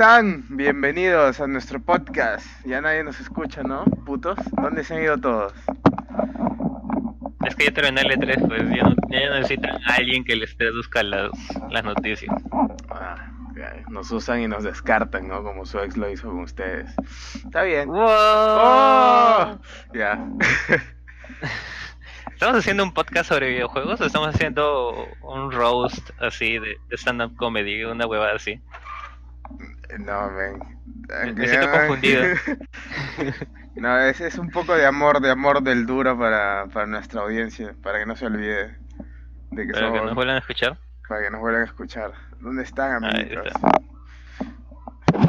están? Bienvenidos a nuestro podcast. Ya nadie nos escucha, ¿no? Putos. ¿Dónde se han ido todos? Es que ya terminé el E3, pues ya, no, ya necesitan a alguien que les traduzca las, las noticias. Ah, nos usan y nos descartan, ¿no? Como su ex lo hizo con ustedes. Está bien. ¡Wow! ¡Oh! Ya. ¿Estamos haciendo un podcast sobre videojuegos o estamos haciendo un roast así de, de stand-up comedy, una huevada así? No, ven. Me- me siento confundido. No, es, es un poco de amor, de amor del duro para, para nuestra audiencia, para que no se olvide de que Para que nos vuelvan a escuchar. para que nos vuelvan a escuchar. ¿Dónde están, amigos?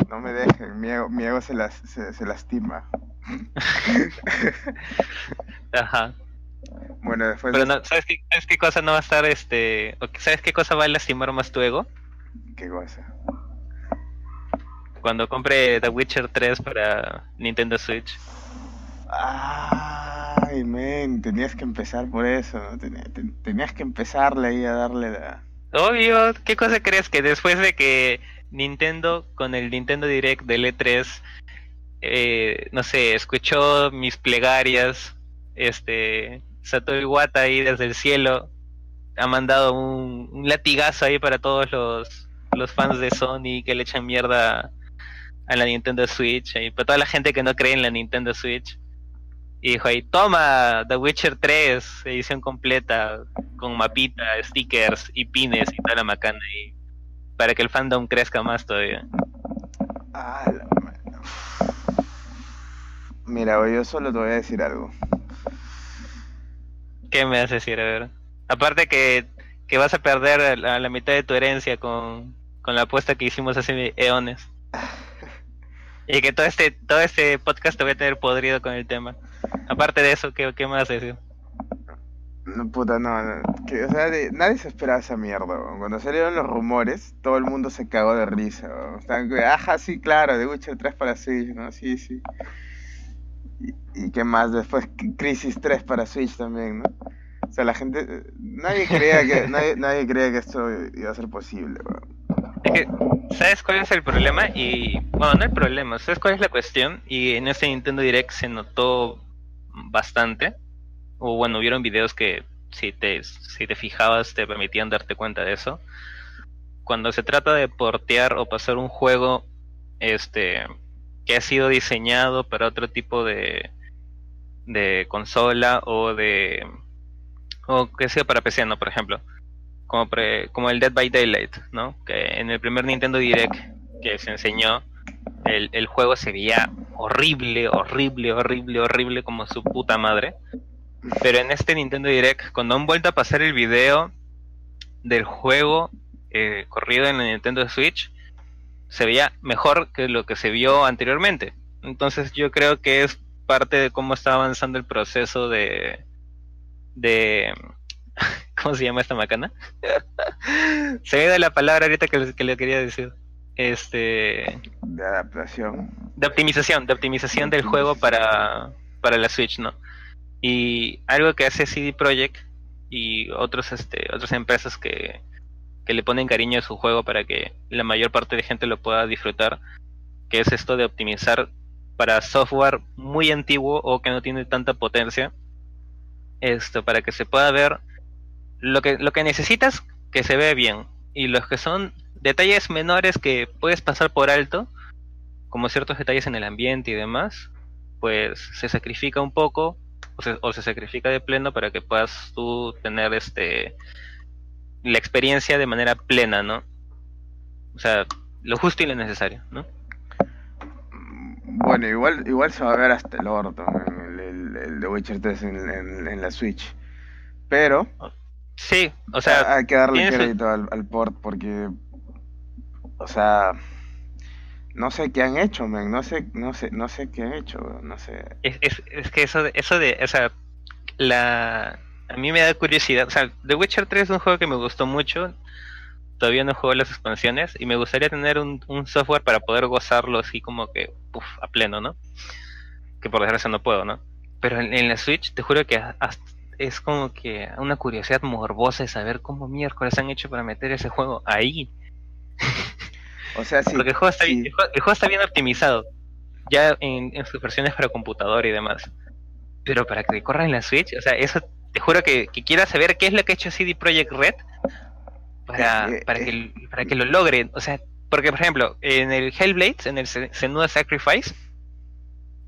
No me dejen, mi ego, mi ego se, las, se, se lastima. Ajá. Bueno, después Pero no, ¿sabes, qué, ¿sabes qué cosa no va a estar este... ¿Sabes qué cosa va a lastimar más tu ego? ¿Qué cosa? Cuando compre The Witcher 3 para Nintendo Switch. Ay, men, tenías que empezar por eso, ¿no? Tenías, tenías que empezarle ahí a darle la... Obvio, ¿qué cosa crees que después de que Nintendo con el Nintendo Direct del E3, eh, no sé, escuchó mis plegarias, este, Satoru Iwata ahí desde el cielo ha mandado un, un latigazo ahí para todos los, los fans de Sony que le echan mierda a la Nintendo Switch, y para toda la gente que no cree en la Nintendo Switch. Y dijo ahí, toma, The Witcher 3, edición completa, con mapita, stickers y pines y toda la macana y para que el fandom crezca más todavía. Ah, la Mira, yo solo te voy a decir algo. ¿Qué me hace decir? A ver. Aparte que, que vas a perder la, la mitad de tu herencia con, con la apuesta que hicimos hace eones. Y que todo este, todo este podcast te voy a tener podrido con el tema. Aparte de eso, ¿qué, qué a decir? No, puta, no, no, que, o sea, de- nadie se esperaba esa mierda. Cuando salieron los rumores, todo el mundo se cagó de risa. Estaban como, ajá, sí, claro, The Witcher 3 para Switch, ¿no? Sí, sí. Y, y qué más, después Crisis 3 para Switch también, ¿no? O sea, la gente, eh, nadie creía que, nadie, nadie creía que esto iba a ser posible, weón. Es que, ¿sabes cuál es el problema? Y, bueno, no el problema, ¿sabes cuál es la cuestión? Y en este Nintendo Direct se notó bastante. O bueno, hubieron videos que si te, si te fijabas te permitían darte cuenta de eso. Cuando se trata de portear o pasar un juego este que ha sido diseñado para otro tipo de, de consola o de o que sea para PC, ¿no? Por ejemplo como, pre- como el Dead by Daylight, ¿no? Que en el primer Nintendo Direct que se enseñó, el, el juego se veía horrible, horrible, horrible, horrible como su puta madre. Pero en este Nintendo Direct, cuando han vuelto a pasar el video del juego eh, corrido en la Nintendo Switch, se veía mejor que lo que se vio anteriormente. Entonces yo creo que es parte de cómo está avanzando el proceso de... de ¿Cómo se llama esta macana? se me da la palabra ahorita que, le- que le quería decir. Este. De adaptación. De optimización, de optimización del juego para, para la Switch, ¿no? Y algo que hace CD Projekt y otros, este, otras empresas que, que le ponen cariño a su juego para que la mayor parte de gente lo pueda disfrutar, que es esto de optimizar para software muy antiguo o que no tiene tanta potencia, esto para que se pueda ver lo que lo que necesitas que se ve bien. Y los que son detalles menores que puedes pasar por alto como ciertos detalles en el ambiente y demás pues se sacrifica un poco o se, o se sacrifica de pleno para que puedas tú tener este la experiencia de manera plena no o sea lo justo y lo necesario no Bueno, igual, igual se va a ver hasta el orto, el, el, el The Witcher 3 en, en- en la Switch. Pero sí o sea hay que darle crédito al, al port porque, o sea, no sé qué han hecho, man, no sé, no sé, no sé qué han hecho, no sé. Es, es, es que eso de, eso de, o sea, la, a mí me da curiosidad, o sea, The Witcher 3 es un juego que me gustó mucho, todavía no juego las expansiones y me gustaría tener un, un software para poder gozarlo así como que, puf, a pleno, ¿no? Que por desgracia no puedo, ¿no? Pero en, en la Switch te juro que hasta- es como que una curiosidad morbosa de saber cómo miércoles han hecho para meter ese juego ahí. O sea, sí. Porque el juego está, sí. bien, el juego, el juego está bien optimizado. Ya en, en sus versiones para computador y demás. Pero para que corra en la Switch, o sea, eso te juro que, que quiero saber qué es lo que ha hecho CD Projekt Red para, Eh, para, eh. que, para que lo logre. O sea, porque por ejemplo, en el Hellblade, en el Se- Senua Sacrifice,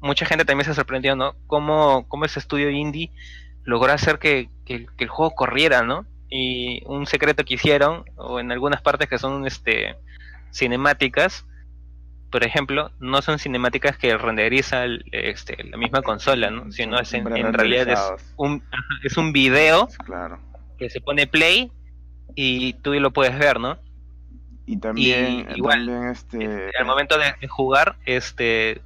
mucha gente también se sorprendió, ¿no? Cómo, cómo ese estudio indie logró hacer que, que- que el juego corriera, ¿no? Y un secreto que hicieron, o en algunas partes que son este cinemáticas, por ejemplo, no son cinemáticas que renderiza el- este, la misma consola, ¿no? Sino es en, en realidad es un, es un video Claro. que se pone play y tú lo puedes ver, ¿no? Y también, Y igual, también este, Al momento de, de jugar, este,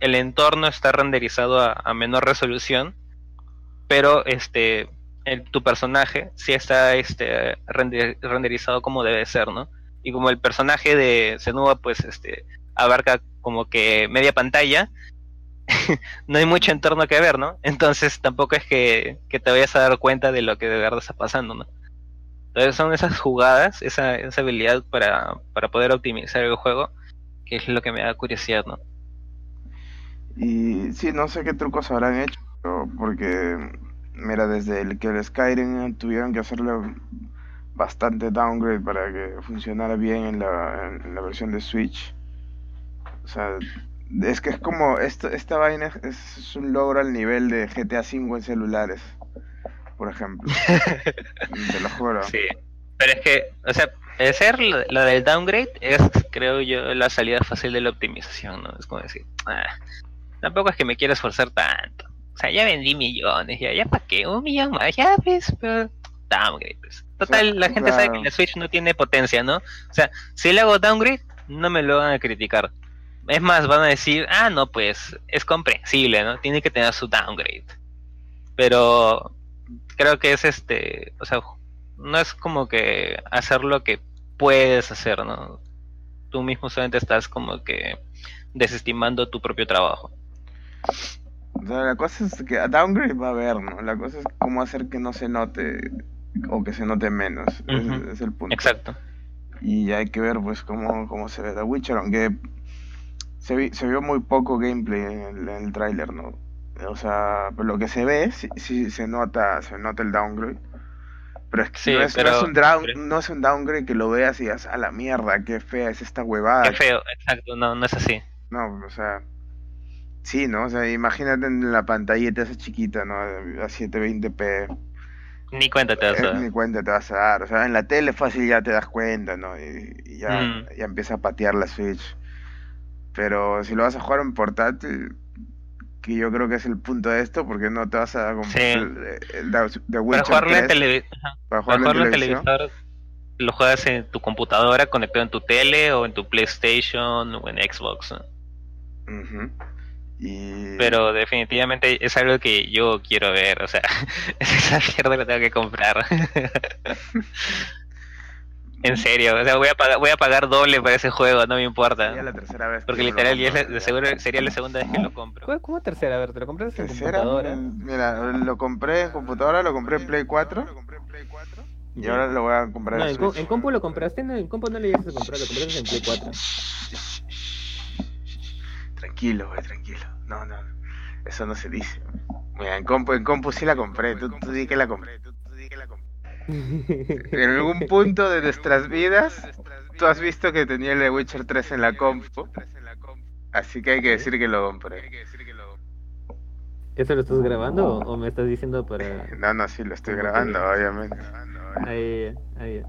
el entorno está renderizado a, a menor resolución, pero este, tu personaje sí está este, render- renderizado como debe ser, ¿no? Y como el personaje de Senua, pues, este, abarca como que media pantalla, no hay mucho entorno que ver, ¿no? Entonces tampoco es que, que te vayas a dar cuenta de lo que de verdad está pasando, ¿no? Entonces son esas jugadas, esa, esa habilidad para, para poder optimizar el juego, que es lo que me da curiosidad, ¿no? Y sí, no sé qué trucos habrán hecho, porque, mira, desde el que el Skyrim tuvieron que hacerle bastante downgrade para que funcionara bien en la, en la versión de Switch. O sea, es que es como, esto, esta vaina es, es un logro al nivel de GTA V en celulares, por ejemplo. Te lo juro. Sí. Pero es que, o sea, el ser la, la del downgrade es, creo yo, la salida fácil de la optimización, ¿no? Es como decir, ah, tampoco es que me quiera esforzar tanto. O sea, ya vendí millones, ya, ya para qué, un millón más, ya ves, pero downgrade, pues. Total, la gente sabe que la Switch no tiene potencia, ¿no? O sea, si le hago downgrade, no me lo van a criticar. Es más, van a decir, ah, no, pues es comprensible, ¿no? Tiene que tener su downgrade. Pero creo que es este, o sea, no es como que hacer lo que puedes hacer, ¿no? Tú mismo solamente estás como que desestimando tu propio trabajo. O sea, la cosa es que a downgrade va a haber, ¿no? La cosa es cómo hacer que no se note o que se note menos. Ese- Ujú. ese es el punto. Exacto. Y hay que ver pues cómo, cómo se ve The Witcher, aunque se, vi- se vio muy poco gameplay en el, el tráiler, ¿no? O sea, pero lo que se ve, sí, sí se nota, se nota el downgrade. Pero es que Sí, no, es, no pero- es un down- pero- no es un downgrade que lo veas y digas, a la mierda, qué fea es esta huevada. Qué feo, exacto, no, no es así. No, o sea, sí, ¿no? O sea, imagínate en la pantallita esa chiquita, ¿no? A 720p. Ni cuenta te das Eh, a ni cuenta te vas a dar. O sea, en la tele fácil ya te das cuenta, ¿no? Y, y ya, Mm. ya empieza a patear la Switch. Pero si lo vas a jugar en portátil, que yo creo que es el punto de esto, porque no te vas a comprar Sí. el, el The- The Para jugarlo en 3, tele- para para jugarlo en televisión. televisor, lo juegas en tu computadora, conectado en tu tele, o en tu PlayStation, o en Xbox. Ujú. Y... Pero definitivamente es algo que yo quiero ver, o sea, esa mierda la tengo que comprar. en serio, o sea, voy a pagar, voy a pagar doble por ese juego, no me importa. sería la tercera vez. Porque literal ya es la- seguro sería la segunda vez que lo compro. ¿Cómo, cómo tercera? A ver, ¿te lo compraste en Tercera, computadora? mira, lo compré en computadora, lo compré en Play 4 y ahora lo voy a comprar No, en en, compu lo compraste, no, en compu no lo llegaste a comprar, lo compraste en Play 4. Tranquilo, güey, tranquilo. No, no, no. Eso no se dice. Mira, en compu, en compu sí la compré. Tú, tú di que la compré. En algún punto de nuestras vidas, tú has visto que tenía el de Witcher 3 en la compu. Así que hay que decir que lo compré. ¿Eso lo estás grabando o, o me estás diciendo para...? No, no, sí, lo estoy grabando, obviamente. Ahí, ahí.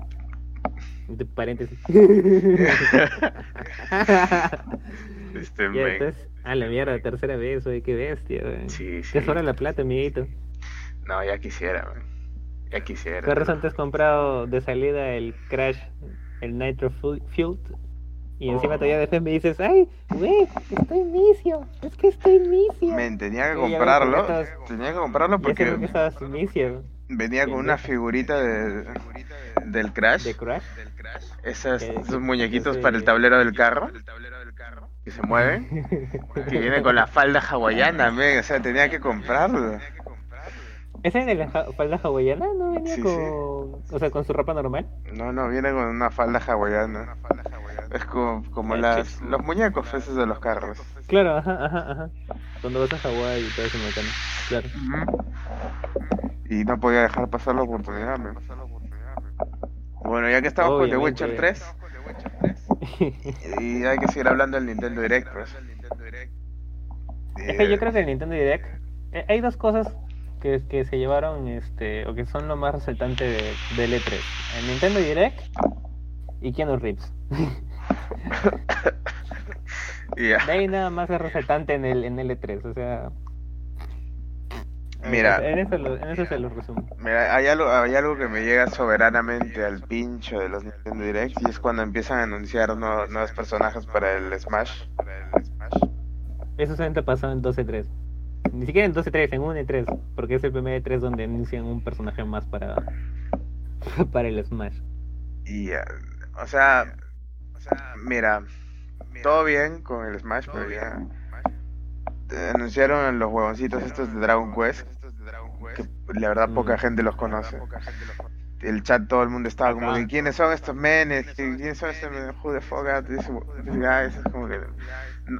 De paréntesis. Este, a la mierda, tercera vez, güey, qué bestia, güey. Sí, sí. Sobra la plata, amiguito. No, ya quisiera, man. Ya quisiera. ¿Qué razón te has comprado de salida el Crash, el Nitro Fu- Fueled? Y encima Oh. todavía después me dices, ay, güey, estoy misio, es que estoy misio. Men, tenía que comprarlo. estabas- Tenía que comprarlo por porque estabas venía con una figurita de, del Crash. de Crash. Esos muñequitos para el tablero del carro. Que se mueven. Que viene con la falda hawaiana, men. O sea, tenía que comprarlo. ¿Ese de la ja- falda hawaiana no venía Sí, con, sí. o sea, con su ropa normal? No, no, viene con una falda hawaiana. Es como, como las, los muñecos esos de los carros. Claro, ajá, ajá, ajá. Cuando vas a Hawái y todo eso mecano. Claro. Y no podía dejar pasar la oportunidad, men. Bueno, ya que estamos con The. Witcher 3, y hay que seguir hablando del Nintendo Direct, pues. Es que yo creo que el Nintendo Direct. eh, Hay dos cosas que, que se llevaron, este, o que son lo más resaltante de, del E3. El Nintendo Direct y Keanu Reeves. Y ya. De ahí nada más es resaltante en el, en el E3, o sea. Mira. En eso, lo- en eso se lo resumo. Mira, hay algo, hay algo que me llega soberanamente al pincho de los Nintendo Direct y es cuando empiezan a anunciar nuevos, nuevos personajes para el Smash. Eso solamente pasó en 12-3. Ni siquiera en 12-3, en 1-3. Porque es el primer E3 donde anuncian un personaje más para, para el Smash. Y, eh, o sea, mira, todo bien con el Smash, pero ya eh, anunciaron los huevoncitos estos de Dragon Quest, que la verdad poca Mm. gente los conoce. El chat todo el mundo estaba como de quiénes son estos menes, ¿Qui- quiénes son estos menes, who the fuck are these these guys?" Es como que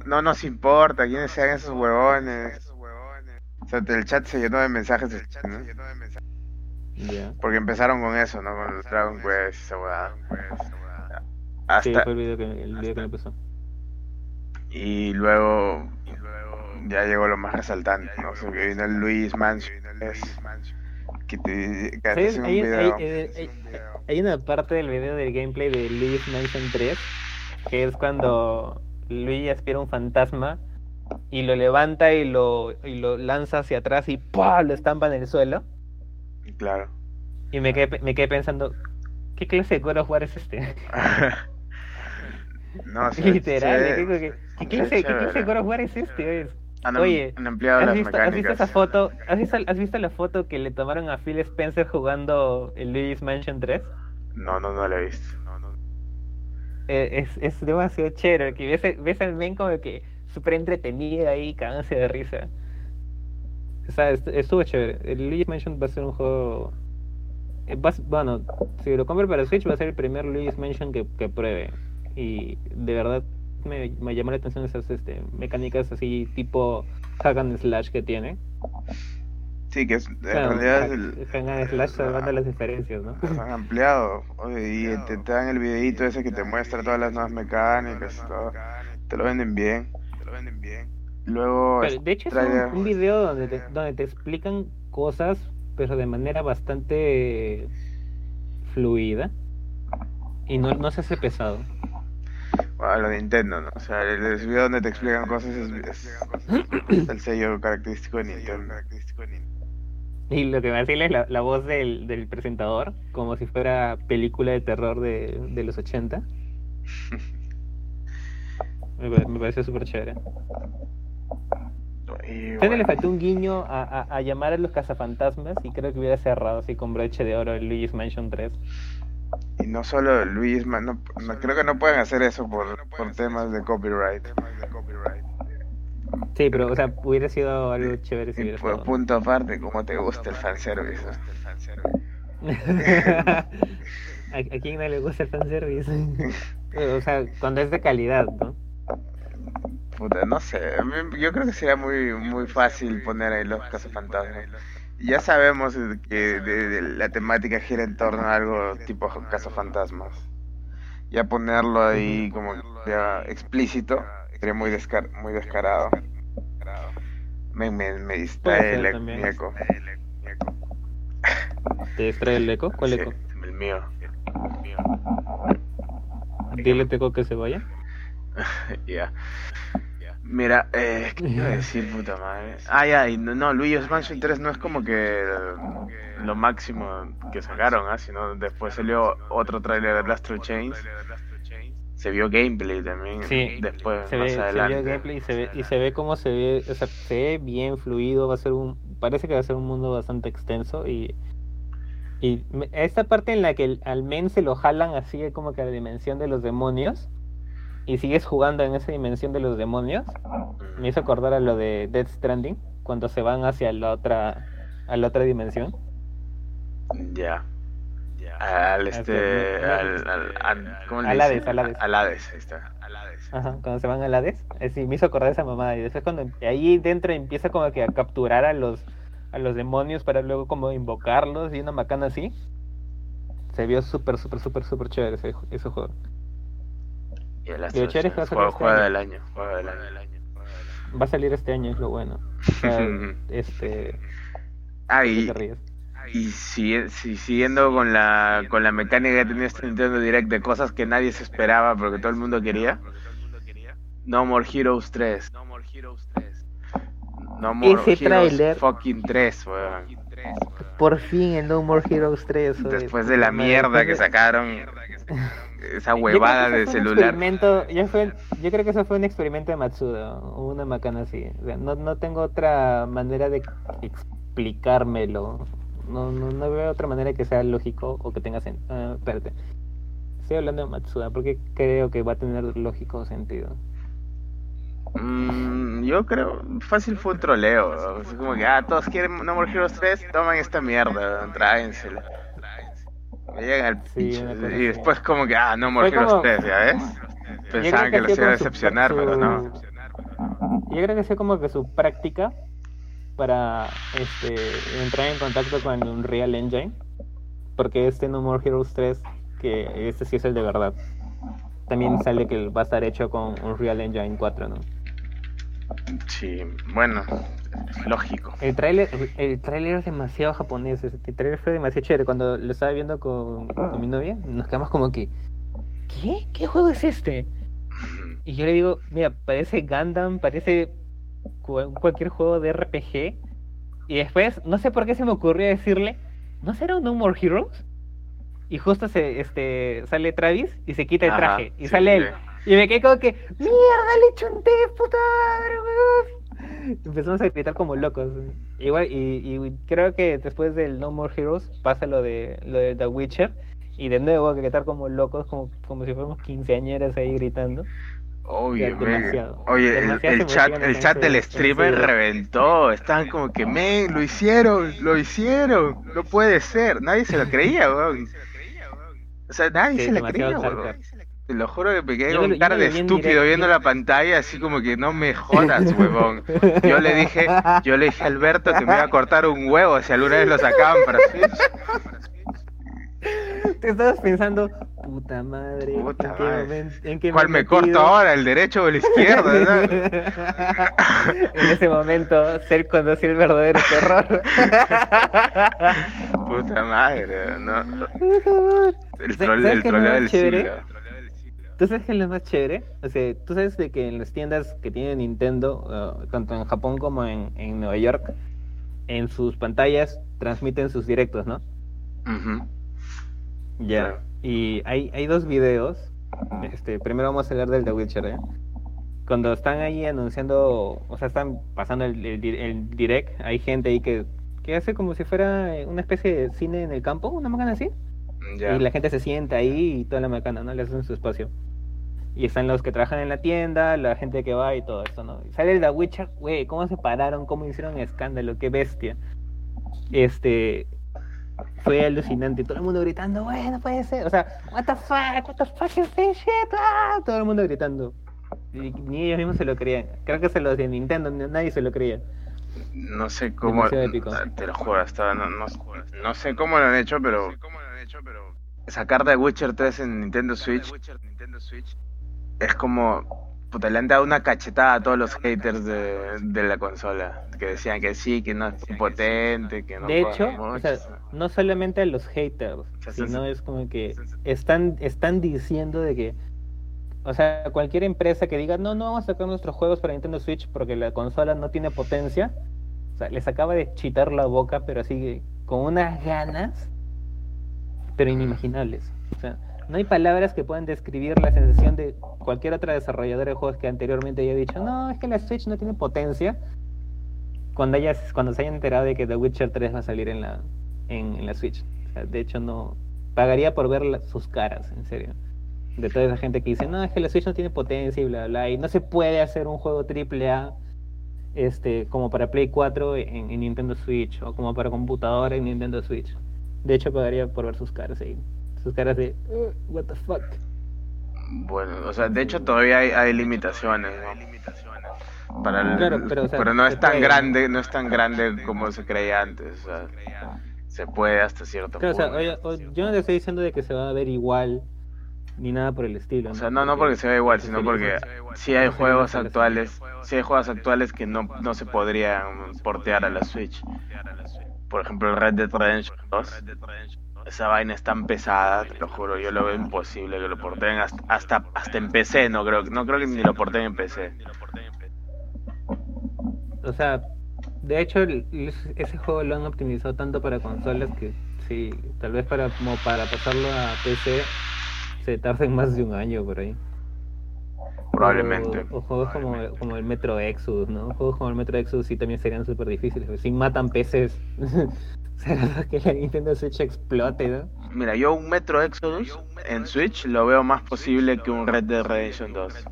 no nos importa quiénes sean esos huevones. O sea, el chat se llenó de mensajes, ¿no? Ya. porque empezaron con eso, ¿no? Con los Dragon Quest, esa huevada. Sí, Hasta, fue el video que, el video que me pasó. Y luego ya llegó lo más resaltante, ¿no? O sea, que vino el Luis Mansion, es- que te que ¿Sabes? hace un Hay, hay- video. hay- hay- hay una parte del video del gameplay de Luigi's Mansion 3 que es cuando Luigi aspira un fantasma y lo levanta y lo, y lo lanza hacia atrás y ¡pua! lo estampa en el suelo. Claro. Y me quedé, me quedé pensando, ¿qué clase de God of War es este? no. Literal, se- digo que, ¿qué, se clase, ¿qué clase de of War es este? Es- han, Oye, han ampliado ¿Has las visto, has visto esa foto? ¿Has visto, has visto la foto que le tomaron a Phil Spencer jugando el Luigi's Mansion 3? No, no, no la he visto. Eh, es, es demasiado chévere, que ves, ves al men como que súper entretenido ahí, cagándose de risa. O sea, est- estuvo chévere. El Luigi's Mansion va a ser un juego... eh, va bueno, si lo compro para Switch va a ser el primer Luigi's Mansion que, que pruebe. Y de verdad me, me llamó la atención esas este, mecánicas así tipo hack and slash que tiene. Sí, que es, en Claro, realidad es el, hack and slash salvando las diferencias, ¿no? han ampliado. Oye, y te, te dan el videito ese que te muestra todas las nuevas mecánicas y todo. Te lo venden bien. Luego, Pero, de hecho es un, un video donde te, donde te explican cosas, pero de manera bastante fluida. Y no, no se hace pesado. Bueno, lo de Nintendo, ¿no? O sea, el, video donde te explican cosas es, es el sello característico de Nintendo. Y lo que me hace es la, la voz del, del presentador, como si fuera película de terror de, de los 80. Me, me parece súper chévere. Y que le bueno, faltó un guiño a, a, a llamar a los cazafantasmas y creo que hubiera cerrado así con broche de oro el Luigi's Mansion 3. Y no solo Luis, Man- no, no- creo que no pueden hacer eso por, por temas de copyright. Sí, pero o sea, hubiera sido algo chévere si hubiera por estado. punto aparte, ¿cómo te gusta el fanservice? ¿A, ¿A quién no le gusta el fanservice? o sea, cuando es de calidad, ¿no? Puta, no sé, yo creo que sería muy muy fácil poner ahí los cazafantasmas. Ya sabemos que de- de la temática gira en torno a algo tipo cazafantasmas. Ya ponerlo ahí como ya explícito sería muy descar muy descarado. Me, me, distrae el, e- mi eco. ¿Te distrae el eco? ¿Cuál Sí, eco? el mío. Dile a Teco que se vaya. Ya. Mira, eh, ¿qué iba a decir, puta madre? Ah, ya, y no, no, Luigi's Mansion 3 no es como que lo máximo que sacaron, ¿ah? Sino después salió otro tráiler de Blast Through Chains. Se vio gameplay también Sí, después, Se más ve, se adelante. el gameplay y se ve, y se ve cómo se ve, o sea, se ve bien fluido, va a ser un, parece que va a ser un mundo bastante extenso y, y esta parte en la que al men se lo jalan así como que a la dimensión de los demonios y sigues jugando en esa dimensión de los demonios, me hizo acordar a lo de Death Stranding, cuando se van hacia la otra, a la otra dimensión. Ya. Al este. Al, al, al- ¿Cómo le Al dicen? Hades, al Hades. Al Hades, ahí está. Al Hades. Ajá, cuando se van al Hades, eh, sí, me hizo acordar de esa mamada. Y después cuando ahí dentro empieza como que a capturar a los a los demonios para luego como invocarlos y una macana así. Se vio súper, súper, súper, súper chévere ese, ese juego. Y el Y es va a salir juego, este año. del año. Juego del año. Va a salir este año, es lo bueno. O sea, este... Ah, ¿por qué y, si- siguiendo con la, con la mecánica que tenía este Nintendo Direct de cosas que nadie se esperaba porque todo el mundo quería. No More Heroes 3. No More Heroes 3. No More Ese Heroes tráiler. fucking 3, weón. Por fin el No More Heroes 3. oye, Después de la mierda que sacaron esa Yo huevada de celular. fue- yo creo que eso fue un experimento de Matsuda, una macana así. O sea, no, no tengo otra manera de explicármelo. No, no, no veo otra manera que sea lógico o que tenga sentido. espérate. Estoy hablando de Matsuda porque creo que va a tener lógico sentido. Mm, yo creo, fácil fue un troleo. Así como que, ah, todos quieren No More Heroes 3, toman esta mierda, tráensela. Llegan al Sí, Y después, como que, ah, No Heroes como- 3, ¿ya ves? Pensaban que los iba a decepcionar, su- pero no. Yo creo que fue como que su práctica para este, entrar en contacto con el Unreal Engine. Porque este No More Heroes 3, que este sí es el de verdad. También sale que va a estar hecho con Unreal Engine 4, ¿no? Sí, bueno, lógico. El tráiler el tráiler es demasiado japonés, este tráiler fue demasiado chévere. Cuando lo estaba viendo con, con mi novia, nos quedamos como que, ¿qué? ¿Qué juego es este? Y yo le digo, mira, parece Gundam, parece cu- cualquier juego de RPG. Y después, no sé por qué se me ocurrió decirle, ¿no será un No More Heroes? Y justo se este sale Travis y se quita el Ajá, traje. Y sí, sale él. sí. Y me quedé como que, ¡mierda, le chunté, puta madre, weón! Empezamos a gritar como locos. Igual, y, y creo que después del No More Heroes pasa lo de lo de The Witcher. Y de nuevo a gritar como locos, como, como si fuéramos quinceañeras ahí gritando. Men. demasiado. Oye, el, el chat, el chat del streamer reventó. Estaban como que, men, lo hicieron, lo hicieron. No puede ser. Nadie se lo creía, weón. O sea, nadie Sí, se demasiado creía, weón. Te lo juro que me quedé Yo con lo- cara de estúpido directo. viendo la pantalla, así como que no me jodas, huevón. Yo le dije, yo le dije a Alberto que me iba a cortar un huevo si alguna vez lo sacaban para Switch. Te estabas pensando, puta madre, Puta ¿en qué momento- en qué ¿Cuál me corto ahora, el derecho o el izquierdo? en ese momento, ser conoció el verdadero terror. Puta madre, no. El, ¿Sabes trole- el troleo del chévere? siglo. ¿Tú sabes qué es lo más chévere? O sea, tú sabes de que en las tiendas que tiene Nintendo, uh, tanto en Japón como en, en Nueva York, en sus pantallas transmiten sus directos, ¿no? Ujú. Ya. Y hay, hay dos videos. Este, primero vamos a hablar del The Witcher, ¿eh? Cuando están ahí anunciando, o sea, están pasando el, el, di- el direct, hay gente ahí que, que hace como si fuera una especie de cine en el campo, una macana así. Ya. Y la gente se sienta ahí y toda la macana, ¿no? Le hacen su espacio. Y están los que trabajan en la tienda, la gente que va y todo esto, ¿no? Y sale el The Witcher, güey, ¿cómo se pararon? ¿Cómo hicieron escándalo? ¡Qué bestia! Este. Fue alucinante. Todo el mundo gritando, güey, no puede ser. O sea, what the fuck, what the fuck is this shit? Ah, Todo el mundo gritando. Y ni ellos mismos se lo creían. Creo que se los de Nintendo, ni- nadie se lo creía. No sé cómo. Te lo juro, hasta no, no, no sé cómo lo han hecho, pero. Sacar The Witcher 3 en Nintendo Switch es como. Puta, le han dado una cachetada a todos los haters de, de la consola. Que decían que sí, que no es potente, que no De hecho, mucho. o sea, no solamente a los haters, sea, sino es como que están, están diciendo de que, o sea, cualquier empresa que diga, no, no vamos a sacar nuestros juegos para Nintendo Switch porque la consola no tiene potencia, o sea, les acaba de chitar la boca, pero así con unas ganas, pero inimaginables. O sea, no hay palabras que puedan describir la sensación de cualquier otra desarrolladora de juegos que anteriormente haya dicho, no, es que la Switch no tiene potencia, cuando hayas, cuando se hayan enterado de que The Witcher 3 va a salir en la, en, la Switch. O sea, de hecho, no pagaría por ver sus caras, en serio. De toda esa gente que dice, no, es que la Switch no tiene potencia y bla, bla, y no se puede hacer un juego triple A este, como para Play 4 en, en Nintendo Switch, o como para computadora en Nintendo Switch. De hecho, pagaría por ver sus caras ahí. Sus caras de, "Uh, what the fuck. Bueno, o sea, de hecho todavía hay, hay limitaciones, ¿no? Para el- Claro, pero, o sea, no es tan puede. grande, no es tan grande como se creía antes, o sea, se puede hasta cierto Claro, o sea, punto. oye, o- yo no te estoy diciendo de que se va a ver igual ni nada por el estilo. O sea, no, no porque se vea igual, sino porque sí hay juegos actuales, sí hay juegos actuales que no, no se podrían portear a la Switch. Por ejemplo, el Red Dead Redemption 2. Esa vaina es tan pesada, te lo juro, yo lo veo imposible que lo porten hasta, hasta, hasta en PC, no creo, no creo que ni lo porten en PC. O sea, de hecho, el- ese juego lo han optimizado tanto para consolas que sí, tal vez para como para pasarlo a PC se tarden más de un año por ahí. Probablemente. O, o juegos como, como el Metro Exodus, ¿no? Juegos como el Metro Exodus sí también serían súper difíciles. Si matan PCs, será que la Nintendo Switch explote, ¿no? Mira, yo un Metro Exodus en Switch lo veo más posible que un Red Dead Redemption 2.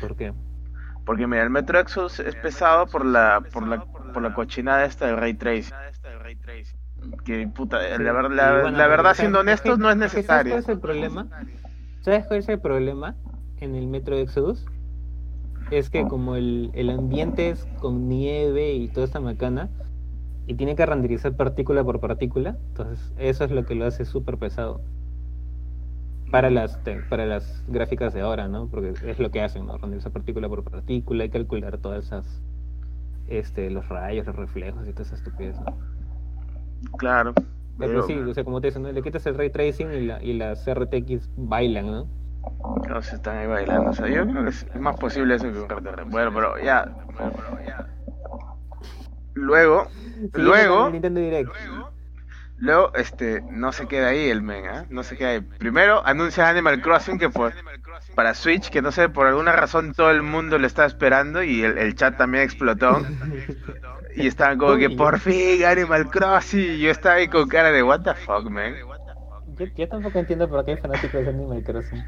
¿Por qué? Porque mira, el Metro Exodus es pesado por la, por la, por la cochinada esta del Ray Tracing. Que puta, Sí, la, la, bueno, la verdad siendo honestos no es necesario. ¿Sabes cuál es el problema? ¿Sabes cuál es el problema en el Metro Exodus? Es que como el, el ambiente es con nieve y toda esta macana, y tiene que renderizar partícula por partícula, entonces eso es lo que lo hace súper pesado. Para las, para las gráficas de ahora, ¿no? Porque es lo que hacen, ¿no? Renderizar partícula por partícula y calcular todas esas, este, los rayos, los reflejos y toda esa estupidez, ¿no? Claro. Pero Pero, sí, o sea, como te dicen, ¿no? le quitas el ray tracing y, la, y las RTX bailan, ¿no? No se están ahí bailando. O sea, yo creo que es más posible eso que un Redemption. Bueno, pero ya. Luego, luego, Nintendo Direct. luego, este, no se queda ahí el men, ¿ah? No se queda ahí. Primero anuncia Animal Crossing que por, para Switch, que no sé, por alguna razón todo el mundo lo estaba esperando y el, el chat también explotó. Y estaban como que por fin Animal Crossing. Y yo estaba ahí con cara de what the fuck, man. Yo, yo tampoco entiendo por qué hay fanáticos de Animal Crossing.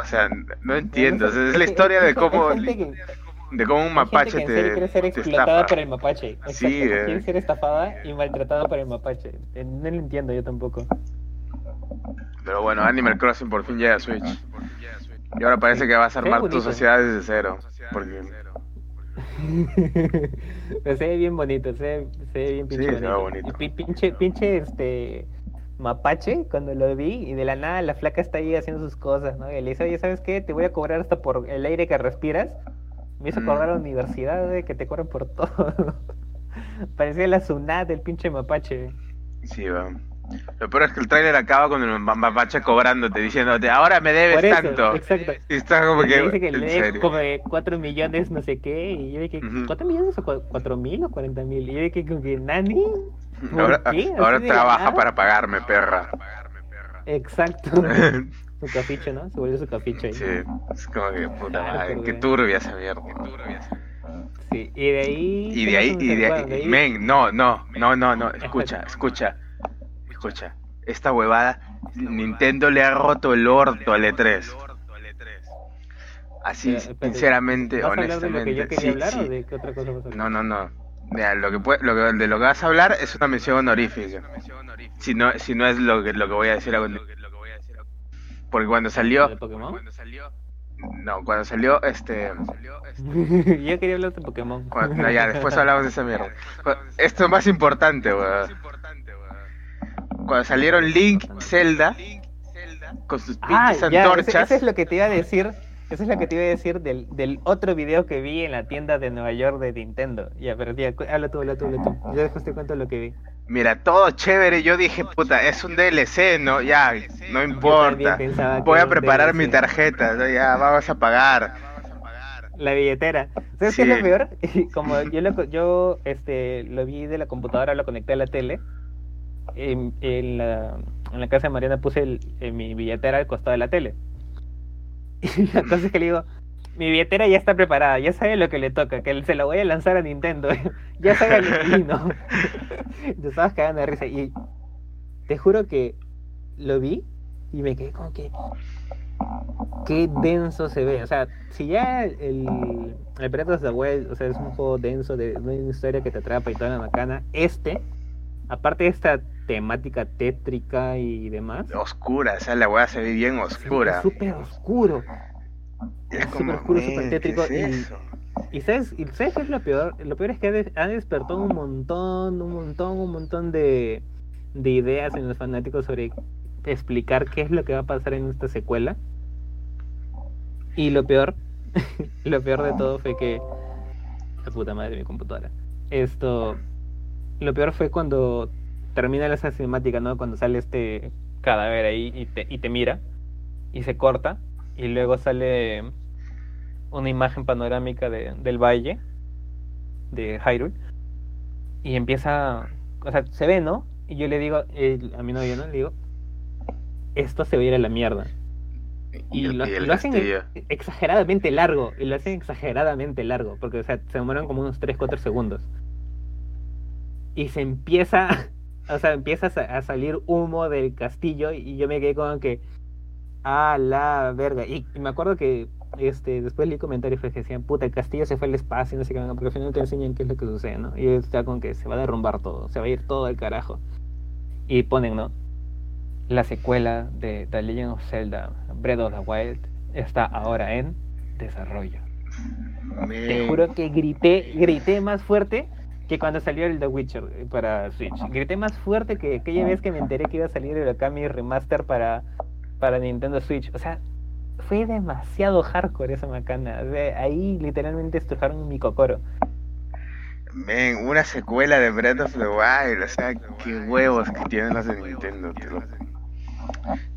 O sea, no entiendo. o sea, es la historia de cómo, de cómo un mapache gente que en serio te, quiere ser te explotada estafa. por el mapache. Exacto, Sí, eh. Quiere ser estafada y maltratada por el mapache. Eh, No lo entiendo yo tampoco. Pero bueno, Animal Crossing por fin llega a Switch. Y ahora parece que vas a armar tu bonito. sociedad desde cero. Porque se ve bien bonito, se ve, se ve bien Sí, pinche se ve bonito. Y pi- pinche, pinche este mapache, cuando lo vi, y de la nada la flaca está ahí haciendo sus cosas, ¿no? Y le dice, oye, ¿sabes qué? Te voy a cobrar hasta por el aire que respiras. Me hizo Mm. acordar a la universidad, de que te cobran por todo. Parecía la Sunat del pinche mapache. sí, va. Lo peor es que el tráiler acaba con el ma- mapache cobrándote, diciéndote, ahora me debes eso, tanto. exacto. Y está como que, dice que le serio. como de 4 millones, no sé qué, y yo dije, Ujú. ¿4 millones o 4 mil o 40 mil? Y yo dije, como que, ¿nani? ¿Por Ahora, trabaja para pagarme, perra. Exacto. su caficho, ¿no? Se volvió su caficho ahí. sí, es como que puta madre, qué turbia esa mierda. Sí, y de ahí. Y de ahí, y de ahí, men, no, no, no, no, no, escucha, escucha, escucha. Esta huevada, Nintendo le ha roto el orto al E3. Así, sinceramente, ¿Vas a hablar de lo que yo honestamente, quería sí, hablar o sí. de qué otra cosa vas a hablar? No, no, no. Mira, lo que, pue- lo que- de lo que vas a hablar es una mención honorífica. Si no, si no es lo que, lo que voy a decir a. Porque cuando salió, ¿De Pokémon? no, cuando salió, este, yo quería hablar de Pokémon. cuando- no, ya, después hablamos de esa mierda. Esto es más importante, weón. Cuando salieron Link y Zelda, con sus Ah, pinches ya, ese, antorchas, ese es lo que te iba a decir. Eso es lo que te iba a decir del, del otro video que vi en la tienda de Nueva York de Nintendo. Ya, pero ya, habla tú, habla tú, habla tú. Yo después te cuento lo que vi. mira, todo chévere. Yo dije, puta, es un DLC, ¿no? Ya, no importa. Voy a preparar DLC. mi tarjeta, ¿no? ya, vamos a pagar. La billetera. ¿Sabes qué es lo peor? Como yo, lo, co- yo este, lo vi de la computadora, lo conecté a la tele. En, en la, en la casa de Mariana puse el- mi billetera al costado de la tele. Y la cosa es que le digo, mi billetera ya está preparada, ya sabe lo que le toca, que se la voy a lanzar a Nintendo. ya sabe el destino. Te estabas cagando de risa. Y te juro que lo vi y me quedé como que qué denso se ve. O sea, si ya el, el Breath of the Wild, o sea, es un juego denso de una historia que te atrapa y toda la macana, este aparte de esta temática tétrica y demás, Oscura, o sea, la weá se ve bien oscura. es súper oscuro. Es como, súper oscuro, "Men, súper ¿qué tétrico es y- eso?". Y sabes, y sabes qué es lo peor? Lo peor es que ha, des- ha despertado un montón, un montón, un montón de, de ideas en los fanáticos sobre explicar qué es lo que va a pasar en esta secuela. Y lo peor, lo peor de todo fue que la puta madre de mi computadora. Esto, lo peor fue cuando termina esa cinemática, ¿no? Cuando sale este cadáver ahí y te, y te mira y se corta y luego sale una imagen panorámica de- del valle de Hyrule y empieza, o sea, se ve, ¿no? Y yo le digo eh, a mi novio, ¿no? Le digo, esto se va a ir a la mierda. Y lo, hacen exageradamente largo, y lo hacen exageradamente largo, porque o sea, se demoran como unos 3-4 segundos. Y se empieza, o sea, empieza a, sa- a salir humo del castillo y yo me quedé como que, a la verga. Y, y me acuerdo que este después leí comentarios que decían, puta, el castillo se fue al espacio, no sé qué, porque al final te enseñan qué es lo que sucede, ¿no? Y estaba como que se va a derrumbar todo, se va a ir todo al carajo. Y ponen, ¿no? La secuela de The Legend of Zelda, Breath of the Wild, está ahora en desarrollo. Te juro que grité, grité más fuerte que cuando salió el The Witcher eh, para Switch. Grité más fuerte que aquella vez que me enteré que iba a salir el Okami Remaster para, para Nintendo Switch. O sea, fue demasiado hardcore esa macana. O sea, ahí literalmente estrujaron mi cocoro. men, una secuela de Breath of the Wild, o sea, qué huevos que tienen los de Nintendo. te lo-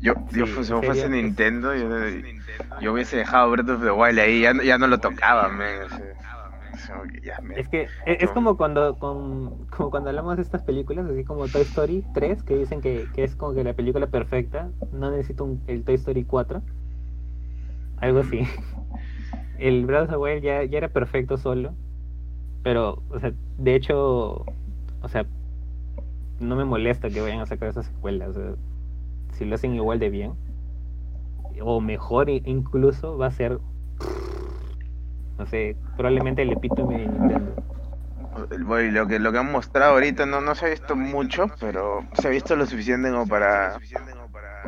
Yo, yo Sí, si fuese Nintendo, yo, yo hubiese dejado Breath of the Wild ahí, ya, no- ya no lo tocaba, men. o sea, es como que ya, men. Es que es como cuando con, como cuando hablamos de estas películas, así como Toy Story 3, que dicen que, que es como que la película perfecta, no necesito un- el Toy Story 4. Algo así. El Breath of ya, ya era perfecto solo. Pero, o sea, de hecho, o sea, no me molesta que vayan a sacar esas secuelas. o sea, si lo hacen igual de bien, o mejor incluso, va a ser, no sé, probablemente el epítome de Nintendo. Boy, lo que lo que han mostrado ahorita no, no se ha visto mucho, pero se ha visto lo suficiente como para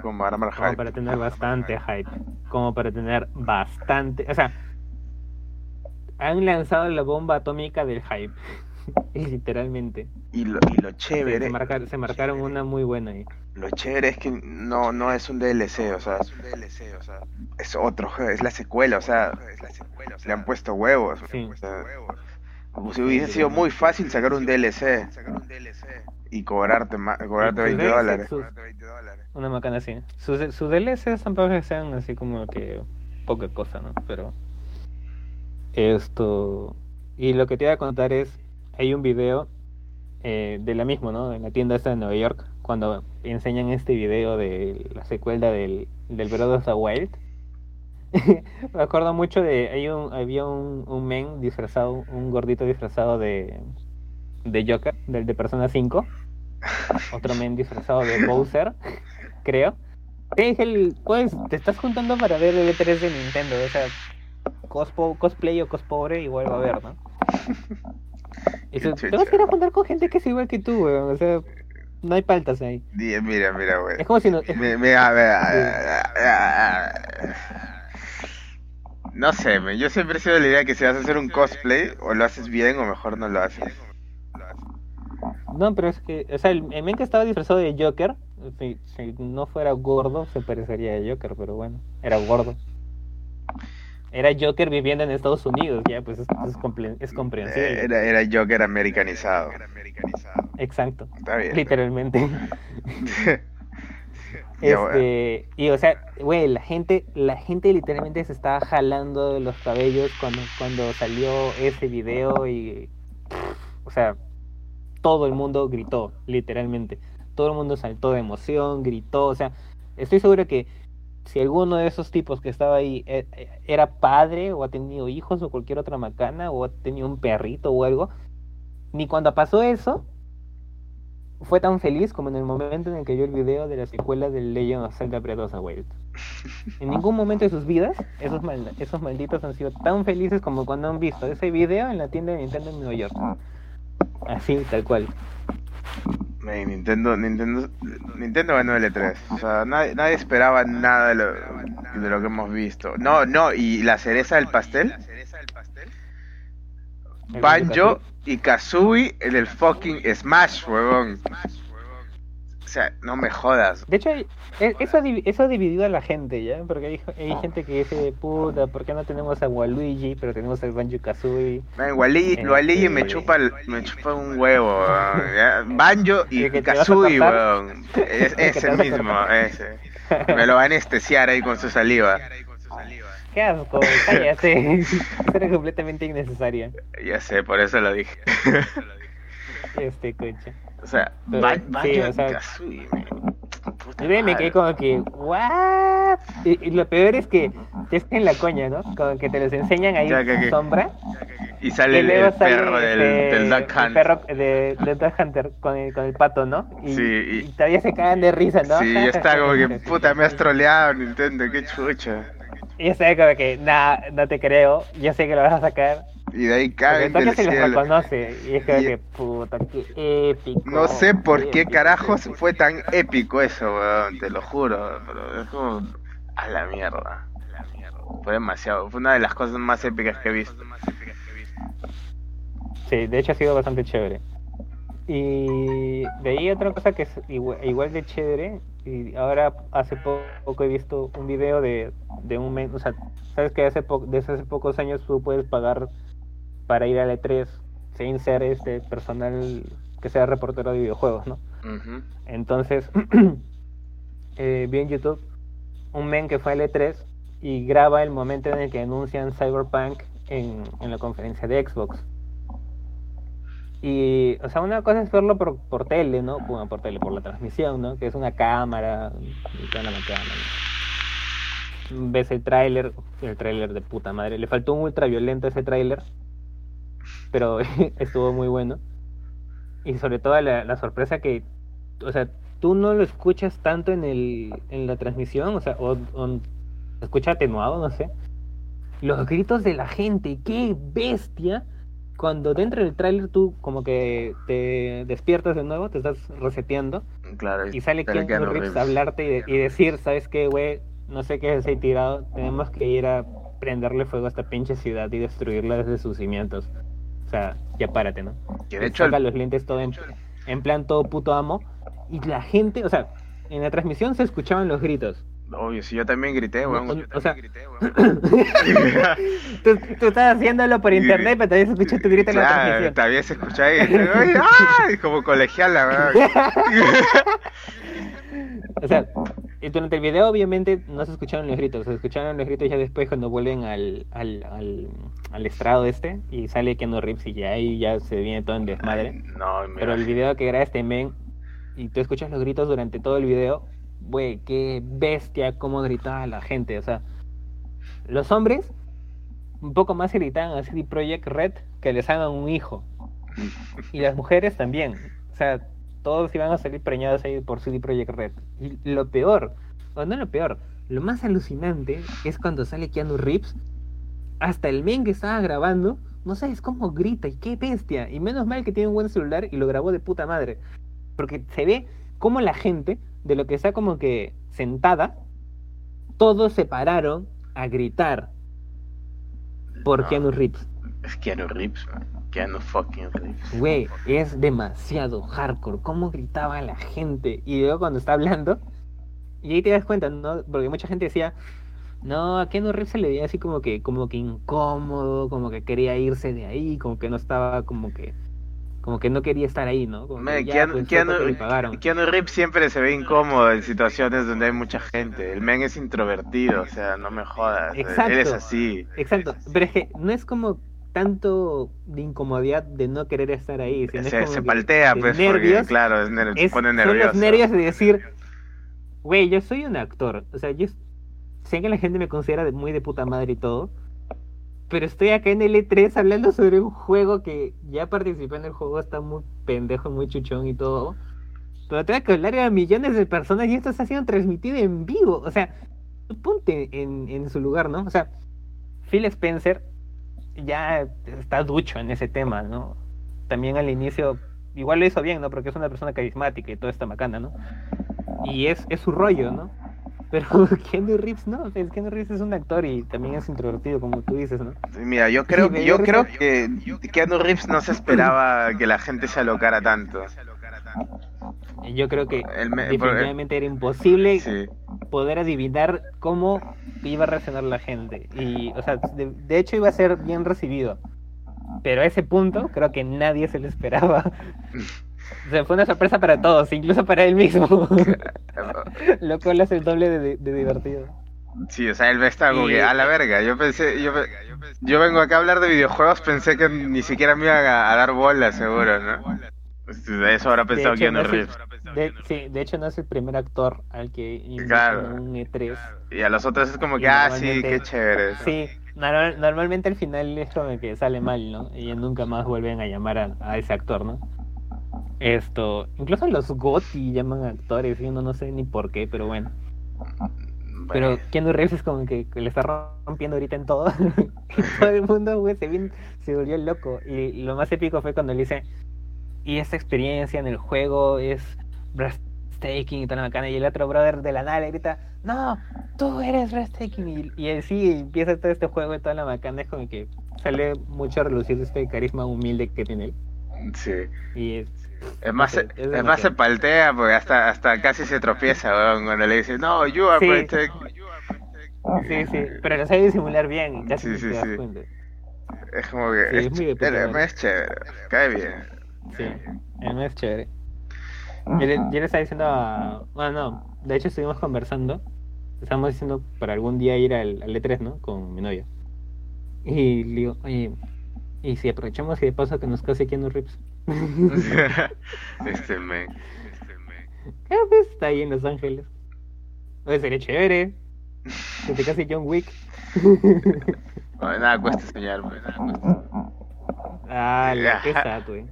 como para Como hype. para tener bastante hype. Como para tener bastante. O sea, han lanzado la bomba atómica del hype. Literalmente. Y lo, y lo Se, chévere, se marcar- se marcaron una muy buena ahí. lo chévere es que no, no es un DLC, o sea, es otro juego, es la secuela, o sea, le han puesto huevos. Sí. o sea, pues hubiese sido muy fácil sacar un DLC y cobrarte ma- cobrarte Sí, 20 debe ser dólares. su- Una macana así. Sus, sus DLCs tampoco que sean así como que poca cosa, ¿no? Pero. Esto. Y lo que te iba a contar es. Hay un video eh, de la misma, ¿no? En la tienda esta de Nueva York. Cuando enseñan este video de la secuela del, del Breath of the Wild. Me acuerdo mucho de. Hay un, había un, un men disfrazado, un gordito disfrazado de. De Joker, del de Persona 5. Otro men disfrazado de Bowser, creo. Te dije, el- pues, te estás juntando para ver el E3 de Nintendo, o sea, cospo- cosplay o cospobre igual va a haber, ¿no? Y te vas a ir a juntar con gente que es igual que tú, weón, o sea, no hay paltas ahí. Mira, mira, güey. Es como si no... es- Mi- Mira, mira, No sé, men, yo siempre he sido de la idea que si vas a hacer un cosplay, o lo haces bien o mejor no lo haces. No, pero es que, o sea, el, el men que estaba disfrazado de Joker, si, si no fuera gordo, se parecería a Joker, pero bueno, era gordo. Era Joker viviendo en Estados Unidos, ya, pues es, es comprensible. Eh, Era, era Joker americanizado. Exacto, Está bien. literalmente. Bueno. Este, y o sea, güey, la gente, la gente literalmente se estaba jalando de los cabellos cuando, cuando salió ese video y, o sea, todo el mundo gritó, literalmente. Todo el mundo saltó de emoción, gritó, o sea, estoy seguro que si alguno de esos tipos que estaba ahí eh, eh, era padre o ha tenido hijos o cualquier otra macana o ha tenido un perrito o algo, ni cuando pasó eso fue tan feliz como en el momento en el que vio el video de la secuela del Legend of Zelda Breath of the Wild. En ningún momento de sus vidas, esos, mal- esos malditos han sido tan felices como cuando han visto ese video en la tienda de Nintendo en Nueva York. Así, tal cual. Man, Nintendo, Nintendo, Nintendo ganó el E3. O sea, nadie, nadie esperaba nada de lo, de lo que hemos visto. No, no, y la cereza del pastel, El Banjo y Kazooie en el fucking Smash, huevón. O sea, no me jodas. De hecho, hay- e- eso, eso ha dividido a la gente, ¿ya? Porque hay, hay gente que dice, puta, ¿por qué no tenemos a Waluigi, pero tenemos al Banjo Kazooie? Man, Waluigi, Eh, Waluigi me eh. chupa, el- me chupa un huevo, ya. Banjo y ¿El que te vas a Kazooie, weón. Es, ¿El que ese mismo, ese. Me lo va a anestesiar ahí con su saliva. ¡Qué asco! ¡Cállate! Eso era completamente innecesaria. Ya sé, por eso lo dije. Este coche. O sea, Ba- sí, o sea, Kazooie, Yo me quedé como que, ¿what? Y, y lo peor es que es en la coña, ¿no? Como que te los enseñan ahí Ya, que- que- en sombra. Y sale Y el, el sale perro del, este, del Duck el Hunt. perro de, del Duck Hunter con el, con el pato, ¿no? Y, Sí, y- y todavía se cagan de risa, ¿no? Sí, ya está como que, puta, me has troleado, Nintendo, qué chucha. Y yo sé como que, nah, no te creo, yo sé que lo vas a sacar. Y de ahí caen del se cielo. reconoce. Y es Y- que, puta, qué épico. No sé por qué carajos fue tan épico eso, weón, te lo juro. Pero es como. A la mierda. Fue demasiado. Fue una de las cosas más épicas que he visto. Sí, de hecho ha sido bastante chévere. Y de ahí otra cosa que es igual, igual de chévere, y ahora hace po- poco he visto un video de, de un men, o sea, sabes que hace po- desde hace pocos años tú puedes pagar para ir al E3 sin ser este personal que sea reportero de videojuegos, ¿no? Entonces, eh, vi en YouTube un men que fue al E3 y graba el momento en el que anuncian Cyberpunk en, en la conferencia de Xbox. Y, o sea, una cosa es verlo por, por tele, ¿no? Bueno, por tele, por la transmisión, ¿no? Que es una cámara y toda la macana, ¿no? Ves el tráiler, el tráiler de puta madre. Le faltó un ultra violento a ese tráiler, pero estuvo muy bueno. Y sobre todo la, la sorpresa que, o sea, tú no lo escuchas tanto en el en la transmisión, o sea, o, escucha atenuado, no sé. Los gritos de la gente, qué bestia. Cuando dentro del tráiler tú como que te despiertas de nuevo, te estás reseteando Claro. y sale Keanu Keanu Reeves Reeves. a hablarte y, de- y decir, ¿sabes qué, güey? No sé qué es ahí tirado, tenemos que ir a prenderle fuego a esta pinche ciudad y destruirla desde sus cimientos. Sea, ya párate, ¿no? Que de Y hecho, saca el- los lentes todo en, en plan todo puto amo. Y la gente, o sea, en la transmisión se escuchaban los gritos. obvio, si yo también grité, weón. No, yo o sea- también grité, weón. tú, tú estás haciéndolo por internet, pero también se escucha tu grito en la transmisión. todavía se escucha ahí. Ay, ¡ay! Como colegiala, weón. O sea, durante el video obviamente no se escucharon los gritos, se escucharon los gritos ya después cuando vuelven al, al, al, al estrado este y sale Keanu Reeves y ya ahí ya se viene todo en desmadre. No, me Pero el video que graba este men y tú escuchas los gritos durante todo el video, güey, qué bestia cómo gritaba la gente. O sea, los hombres un poco más gritaban a CD Projekt Red que les hagan un hijo. Y las mujeres también. O sea, todos iban a salir preñados ahí por CD Projekt Red. Y lo peor, o no lo peor, lo más alucinante es cuando sale Keanu Reeves, hasta el men que estaba grabando, no sabes cómo grita y qué bestia. Y menos mal que tiene un buen celular y lo grabó de puta madre. Porque se ve como la gente, de lo que está como que sentada, todos se pararon a gritar por No. Keanu Reeves. Es Keanu Reeves, man. Keanu fucking Reeves. Güey, es demasiado hardcore. Cómo gritaba la gente. Y luego cuando está hablando, y ahí te das cuenta, ¿no? Porque mucha gente decía, no, a Keanu Reeves se le veía así como que, como que incómodo, como que quería irse de ahí, como que no estaba, como que, como que no quería estar ahí, ¿no? Como que Man, ya, Keanu, pues, Keanu-. Keanu Reeves siempre se ve incómodo en situaciones donde hay mucha gente. El men es introvertido, o sea, no me jodas. Exacto. Él es así. Exacto, pero es que no es como tanto de incomodidad de no querer estar ahí, sino Se, se paltea, pues, porque, nervios, claro, es ner- se es- pone son nervioso. los nervios de decir, güey, yo soy un actor, o sea, yo sé que la gente me considera de- muy de puta madre y todo, pero estoy acá en el E3 hablando sobre un juego que ya participé en el juego, está muy pendejo, muy chuchón y todo, pero tengo que hablar a millones de personas y esto está siendo transmitido en vivo, o sea, ponte en, en su lugar, ¿no? O sea, Phil Spencer ya está ducho en ese tema, ¿no? También al inicio igual lo hizo bien, ¿no? Porque es una persona carismática y toda esta macana, ¿no? Y es, es su rollo, ¿no? Pero Keanu Reeves no, es Keanu Reeves es un actor y también es introvertido, como tú dices, ¿no? Mira, yo creo, me yo creo que Keanu Reeves no se esperaba que la gente se alocara tanto. Yo creo que me- definitivamente era imposible Sí. poder adivinar cómo iba a reaccionar la gente. Y, o sea, de, de hecho iba a ser bien recibido. Pero a ese punto creo que nadie se lo esperaba. O sea, fue una sorpresa para todos, incluso para él mismo. Lo cual hace el doble de, de divertido. Sí, o sea, él está como Y- que a la verga. Yo pensé, yo, yo vengo acá a hablar de videojuegos, pensé que ni siquiera me iban a, a dar bola, seguro, ¿no? Eso habrá pensado Keanu no Reeves. de, sí, de hecho no es el primer actor al que Claro. un E3. Y a los otros es como que, ah, sí, qué chévere. Sí, normal- normalmente al final es como que sale mal, ¿no? Y nunca más vuelven a llamar a, a ese actor, ¿no? Esto, incluso los GOTY llaman actores y uno no sé ni por qué, pero bueno. Pero Keanu Reeves es como que, que le está rompiendo ahorita en todo. y todo el mundo, güey, se, se volvió loco. Y lo más épico fue cuando le dice, y esta experiencia en el juego es breathtaking y toda la macana. Y el otro brother de la nada le grita, no, tú eres breathtaking. Y, y así empieza todo este juego y toda la macana. Es como que sale mucho a relucir este carisma humilde que tiene él. sí. Y es, Es más, se- es es más se paltea porque hasta, hasta casi se tropieza, weón, cuando le dice, no, you are Sí. breathtaking". sí, sí, pero lo sabe disimular bien. Casi Sí, sí, te das sí. cuenta. Es como que, Sí, es muy es chévere, cae bien. Sí, el mes es chévere. Yo le, yo le estaba diciendo a... Bueno, no, de hecho estuvimos conversando. Estábamos diciendo para algún día ir al, al E3, ¿no? Con mi novia. Y le digo, oye, ¿y si aprovechamos y de paso que nos case Keanu Reeves? este men. ¿Qué pues está ahí en Los Ángeles? Oye, sería chévere. Que te case John Wick. Bueno, nada cuesta soñar, pues, nada cuesta. Ah, la que está, güey.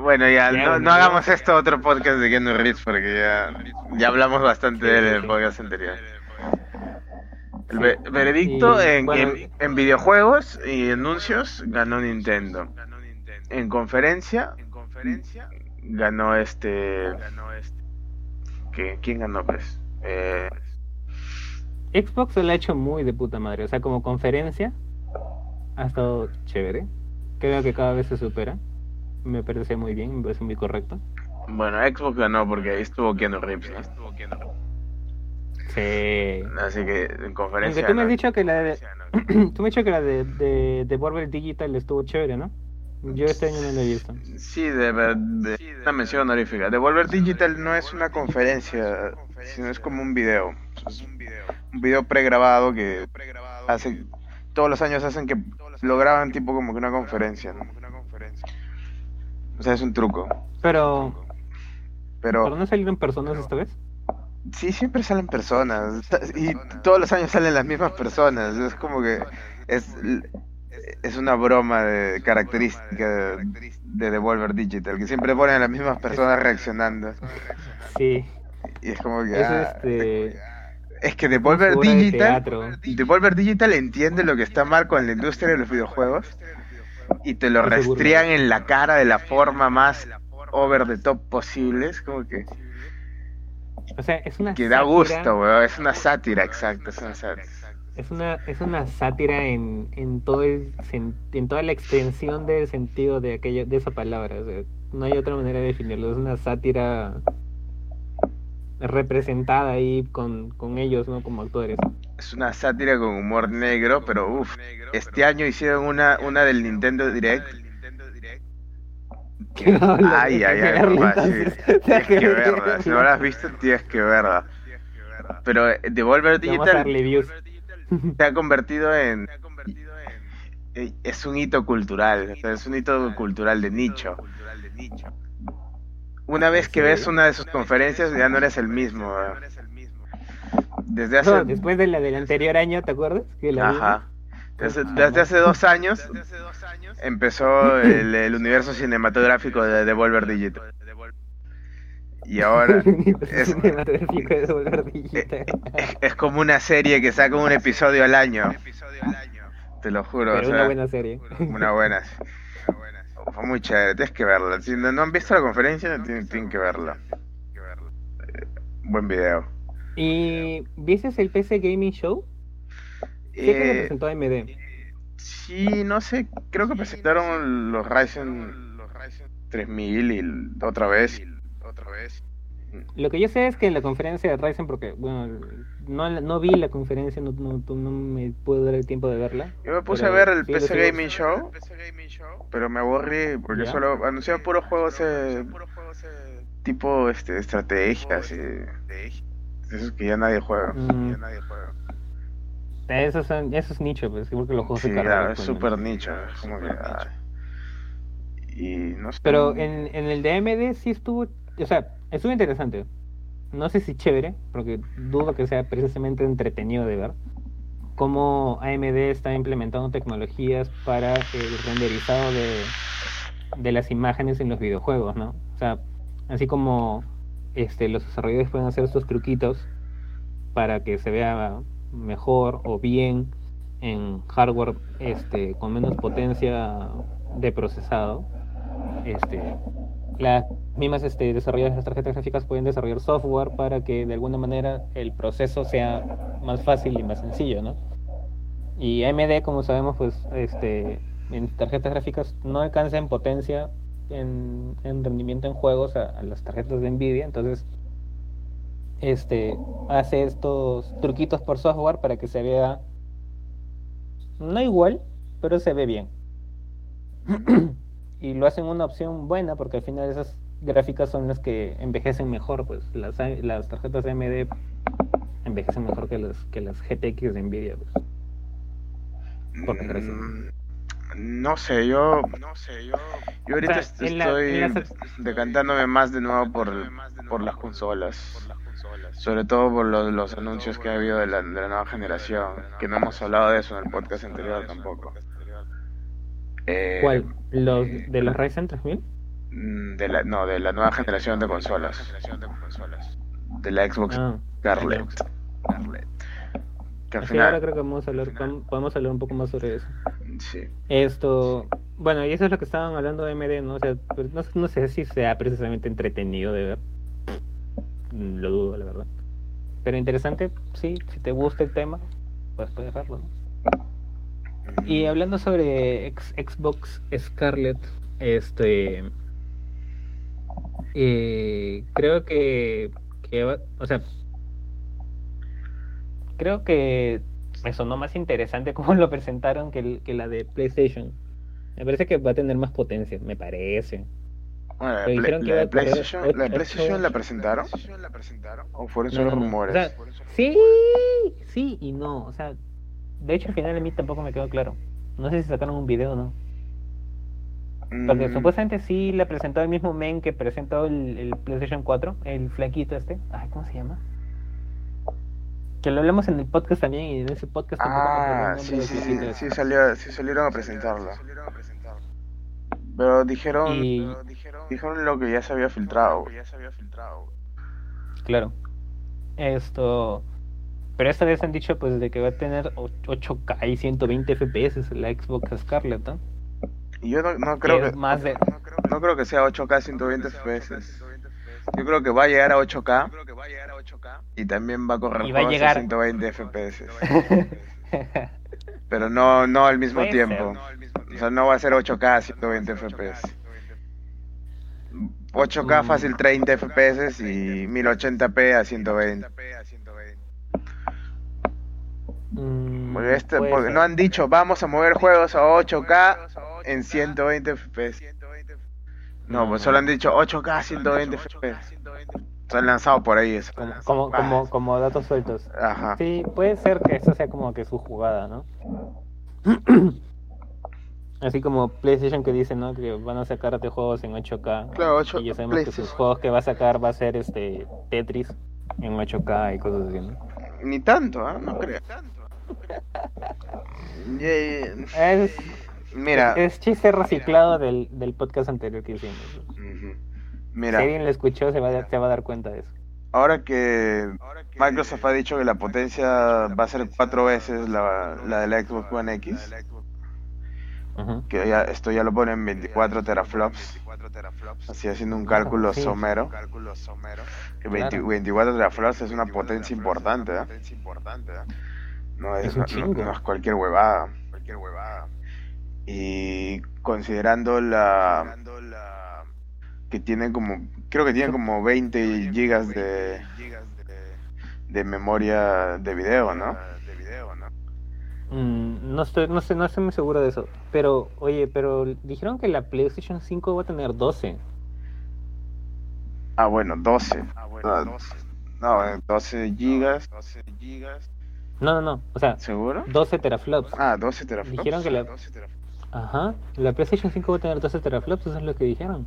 Bueno, ya, Ya, no, no hagamos esto otro podcast de Keanu Reeves porque ya, ya hablamos bastante Sí, de él sí, en el sí. podcast anterior. El ve- veredicto Y, en, bueno, en- en videojuegos y anuncios ganó Nintendo. En conferencia ganó este... ¿qué? ¿Quién ganó pues? Eh, Xbox se lo ha hecho muy de puta madre. O sea, como conferencia ha estado chévere. Creo que cada vez se supera. Me parece muy bien, me parece muy correcto. bueno, Xbox ganó porque ahí estuvo Keanu Reeves, ¿no? Sí. Así que en Aunque conferencia tú me has dicho que la de, tú me has dicho que la de, de, de Border Digital estuvo chévere, ¿no? Yo este año no la he visto. Sí, de, de- una mención honorífica. Devolver Digital no es una conferencia, sino es como un video. Es un video pregrabado que hace, todos los años hacen que lo graban tipo como que una conferencia, ¿no? O sea, es un truco. Pero, ¿pero Pero no salieron personas esta vez? sí, siempre salen personas. Y todos los años salen las mismas personas. Es como que es, es una broma de característica de, de Devolver Digital, que siempre ponen a las mismas personas reaccionando. Sí. Y es como que... Es ah, este. Es que Devolver figura de Digital. Devolver Digital entiende lo que está mal con la industria de los videojuegos y te lo restrían en la cara de la forma más over the top posible. Es como que, O sea, es una. que da gusto, weón. Es una sátira, exacto. Es una sátira. Es una, es una sátira en, en todo el en toda la extensión del sentido de aquello, de esa palabra. o sea, no hay otra manera de definirlo. Es una sátira representada ahí con, con ellos, ¿no? Como actores. Es una sátira con humor negro, pero uff. Este año hicieron una, una del Nintendo Direct. que- ay, ay, ay, papá, sí. Tienes que verla. Si no la has visto, tienes que verla. Pero eh, Devolver Digital se ha convertido en eh, es un hito cultural, o sea, es un hito cultural de nicho. Una vez que ves una de sus conferencias ya no eres el mismo. weón. Desde No, hace después de la del anterior año, ¿te acuerdas? Que la ajá. Desde, desde hace dos años empezó el, el universo cinematográfico de Devolver Digital. Y ahora es- cinematográfico de Devolver Digital. es, es como una serie que saca un episodio al año. Te lo juro. o Pero una sea, buena serie. Una buena. Fue muy chévere, tienes que verla. Si no, no han visto la conferencia, tienen, tienen que verla. Buen video. ¿Y viste el PC Gaming Show? Sí, que lo Eh, presentó AMD. sí, no sé, creo que presentaron los Ryzen 3000 y otra vez. Otra vez. Lo que yo sé es que en la conferencia de Ryzen, porque, bueno, no, no vi la conferencia, no, no, no me pude dar el tiempo de verla. Yo me puse a ver el sí, PC Gaming Show, pero me aburrí porque ¿Ya? solo anunciaban puros juegos eh, tipo este, estrategias y esos que ya nadie juega. Mm. Ya nadie juega. Eso, son, eso es nicho, pues, igual que los juegos Sí, de claro, carrera. es coño. súper nicho. Es como que. ay. Y no sé. Pero en, en el de AMD sí estuvo, o sea, estuvo interesante. No sé si chévere, porque dudo que sea precisamente entretenido de ver. Cómo AMD está implementando tecnologías para el renderizado de, de las imágenes en los videojuegos, ¿no? O sea, así como este, los desarrolladores pueden hacer estos truquitos para que se vea mejor o bien en hardware este, con menos potencia de procesado este, las mismas este, desarrolladoras de las tarjetas gráficas pueden desarrollar software para que de alguna manera el proceso sea más fácil y más sencillo, ¿no? Y AMD, como sabemos, pues este, en tarjetas gráficas no alcanza en potencia, en, en rendimiento en juegos a, las tarjetas de Nvidia, entonces este, hace estos truquitos por software para que se vea no igual, pero se ve bien y lo hacen una opción buena porque al final esas gráficas son las que envejecen mejor, pues las, las tarjetas AMD envejecen mejor que las que las GTX de Nvidia. Pues. ¿Por? Mm, No sé, yo. No sé, yo. Yo ahorita O sea, est- en la- estoy decantándome más de nuevo por, por las consolas. Sobre todo por los, los anuncios que ha habido de la, de la nueva generación. Que no hemos hablado de eso en el podcast anterior tampoco. Eh, ¿Cuál? ¿Los de los Ryzen 3000? mm, De la, no, de la nueva generación de consolas. De la Xbox Ah, Scarlett. Que al ahora creo que vamos a hablar, podemos podemos hablar un poco más sobre eso. Sí. Esto, bueno, y eso es lo que estaban hablando de AMD, ¿no? O sea, pues, no, no sé si sea precisamente entretenido de ver. Mm, Lo dudo, la verdad. Pero interesante, sí, si te gusta el tema, pues puedes verlo, ¿no? Y hablando sobre Xbox Scarlett, este. eh, creo que. que va- o sea. Creo que me sonó más interesante como lo presentaron que, el- que la de PlayStation. Me parece que va a tener más potencia, me parece. Bueno, la, Pero Play- dijeron que la de PlayStation, la de PlayStation la presentaron. ¿O fueron solo No, no, no. rumores? O sea, sí, sí y no. O sea, de hecho al final a mí tampoco me quedó claro. No sé si sacaron un video o no. Porque Mm, supuestamente sí la presentó el mismo men que presentó el, el PlayStation 4, el flaquito este. Ay, ¿cómo se llama? Que lo hablamos en el podcast también y en ese podcast Ah, sí, sí, sí, sí, salió, sí salieron a presentarlo. Pero dijeron, Y- dijeron lo que ya se había filtrado. Claro. Esto. Pero esta vez han dicho pues de que va a tener o- 8K y 120 FPS la Xbox Scarlett, ¿no? Y yo no, no Que creo que más de no creo que sea 8K 120 FPS. Yo creo que va a llegar a 8K y también va a correr Y va a juegos llegar- a 120 FPS. Pero no no al mismo Puede tiempo. O sea, no va a ser 8K a 120 FPS. 8K Mm. fácil 30 FPS y 1080p a 120. Mm, Porque, este, porque no han dicho vamos a mover juegos a 8K en 120 FPS. No, No, pues solo han dicho 8K 120 FPS. Se han lanzado por ahí eso. como, como, como, como datos sueltos. Ajá. Sí, puede ser que eso sea como que su jugada, ¿no? Así como PlayStation que dice, ¿no? Que van a sacar de juegos en 8K. Claro, ocho- y ya sabemos que sus juegos que va a sacar va a ser este Tetris en 8K y cosas así, ¿no? Ni tanto, ¿ah? No creo. Yeah, Es, Mira, es chiste reciclado del, del podcast anterior que hicimos. Ujú. Si mira, alguien lo escuchó se va, a, se va a dar cuenta de eso. ahora que Microsoft ha dicho que la potencia va a ser cuatro veces la, la de la Xbox One X, que ya, esto ya lo pone en 24 teraflops, así haciendo un cálculo sí. somero, que 20 Claro. 24 teraflops es una potencia importante, ¿eh? No es, no- no es cualquier huevada. Y considerando la que tiene como, creo que tiene como 20 gigas de, de memoria de video, ¿no? Mm, no estoy, no sé, no estoy muy seguro de eso. Pero, oye, pero dijeron que la PlayStation 5 va a tener 12. Ah, bueno, 12. No, no, eh, 12 gigas, No, no, no. O sea, ¿seguro? 12 teraflops. Ah, 12 teraflops. Dijeron que la- Ajá. La PlayStation 5 va a tener 12 teraflops, eso es lo que dijeron.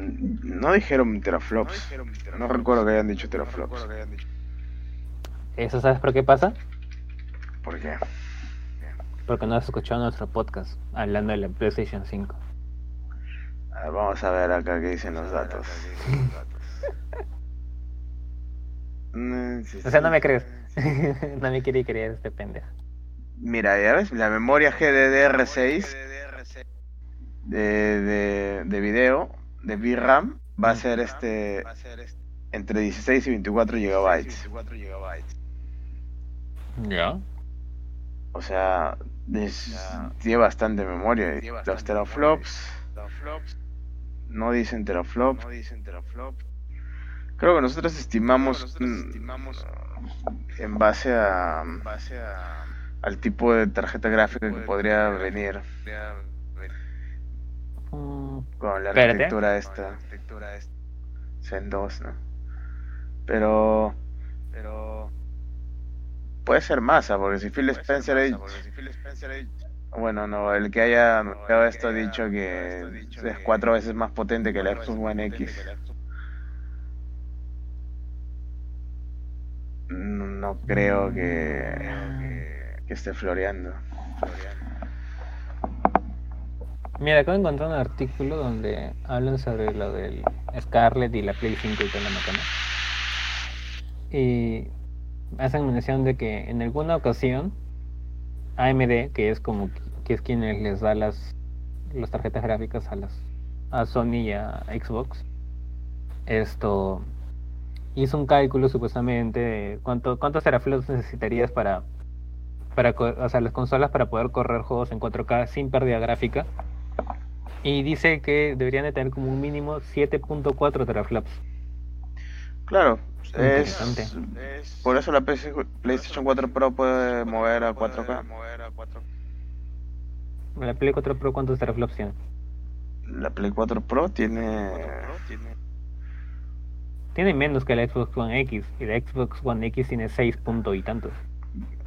Mm, No dijeron teraflops. No recuerdo que hayan dicho teraflops. ¿Eso sabes por qué pasa? ¿Por qué? Porque no has escuchado nuestro podcast hablando de la PlayStation 5. A ver, vamos a ver acá qué dicen los datos. Mm, O sea, no me crees. no me quiere creer este pendejo. Mira, ya ves, la memoria GDDR6 de, de, de video, de VRAM, va a ser este entre 16 y 24 gigabytes. ¿Ya? O sea, es- tiene bastante memoria. Y Los teraflops no dicen teraflop. Creo que nosotros estimamos en base a al tipo de tarjeta gráfica que podría venir Mm, con la Espérate. arquitectura esta Zen 2, ¿no? Pero puede ser masa, porque si Phil Spencer ha- bueno, no, el que haya anunciado esto ha dicho que es cuatro veces más potente que el Xbox One X. No, no creo que, que esté floreando. Mira, acabo de encontrar un artículo donde hablan sobre lo del Scarlett y la Play 5 y toda la macana. Y hacen mención de que en alguna ocasión AMD, que es como que es quienes les da las, las tarjetas gráficas a las a Sony y a Xbox, esto hizo un cálculo supuestamente de cuánto cuántos teraflops necesitarías para para o sea, las consolas para poder correr juegos en 4K sin pérdida gráfica. Y dice que deberían de tener como un mínimo 7.4 teraflops. Claro, es, por eso la PC PlayStation 4 Pro puede mover a 4K. La Play 4 Pro, ¿cuántos teraflops tiene? La Play 4 Pro tiene Tiene menos que la Xbox One X. Y la Xbox One X tiene 6 punto y tantos.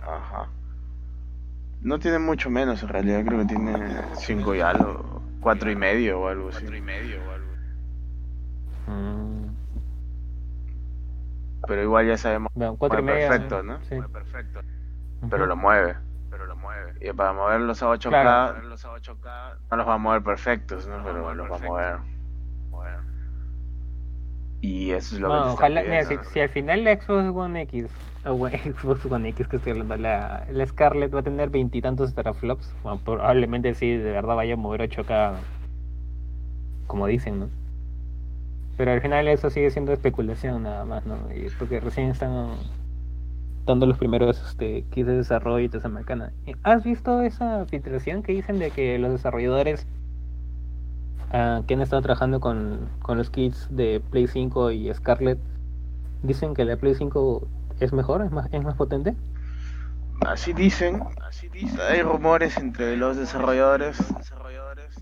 Ajá. No tiene mucho menos en realidad, creo que tiene 5 y algo, 4 y medio o algo así. Mm, Pero igual ya sabemos, bueno, 4 y perfecto, ¿no? Sí. pero Ujú. lo mueve. Y para moverlos a 8K, Claro. no los va a mover perfectos, ¿no? Pero los va a mover. Y eso es lo que ojalá, mira, si, si al final la Xbox One X, o bueno, Xbox One X que estoy hablando, la, la Scarlett va a tener veintitantos teraflops, bueno, probablemente sí, de verdad vaya a mover 8K, como dicen, ¿no? Pero al final eso sigue siendo especulación nada más, ¿no? Y porque recién están dando los primeros este, kits de desarrollo y toda esa macana. ¿Has visto esa filtración que dicen de que los desarrolladores ah, que han estado trabajando con, con los kits de Play 5 y Scarlett dicen que la Play 5 es mejor, es más, es más potente? Así dicen, hay rumores entre los desarrolladores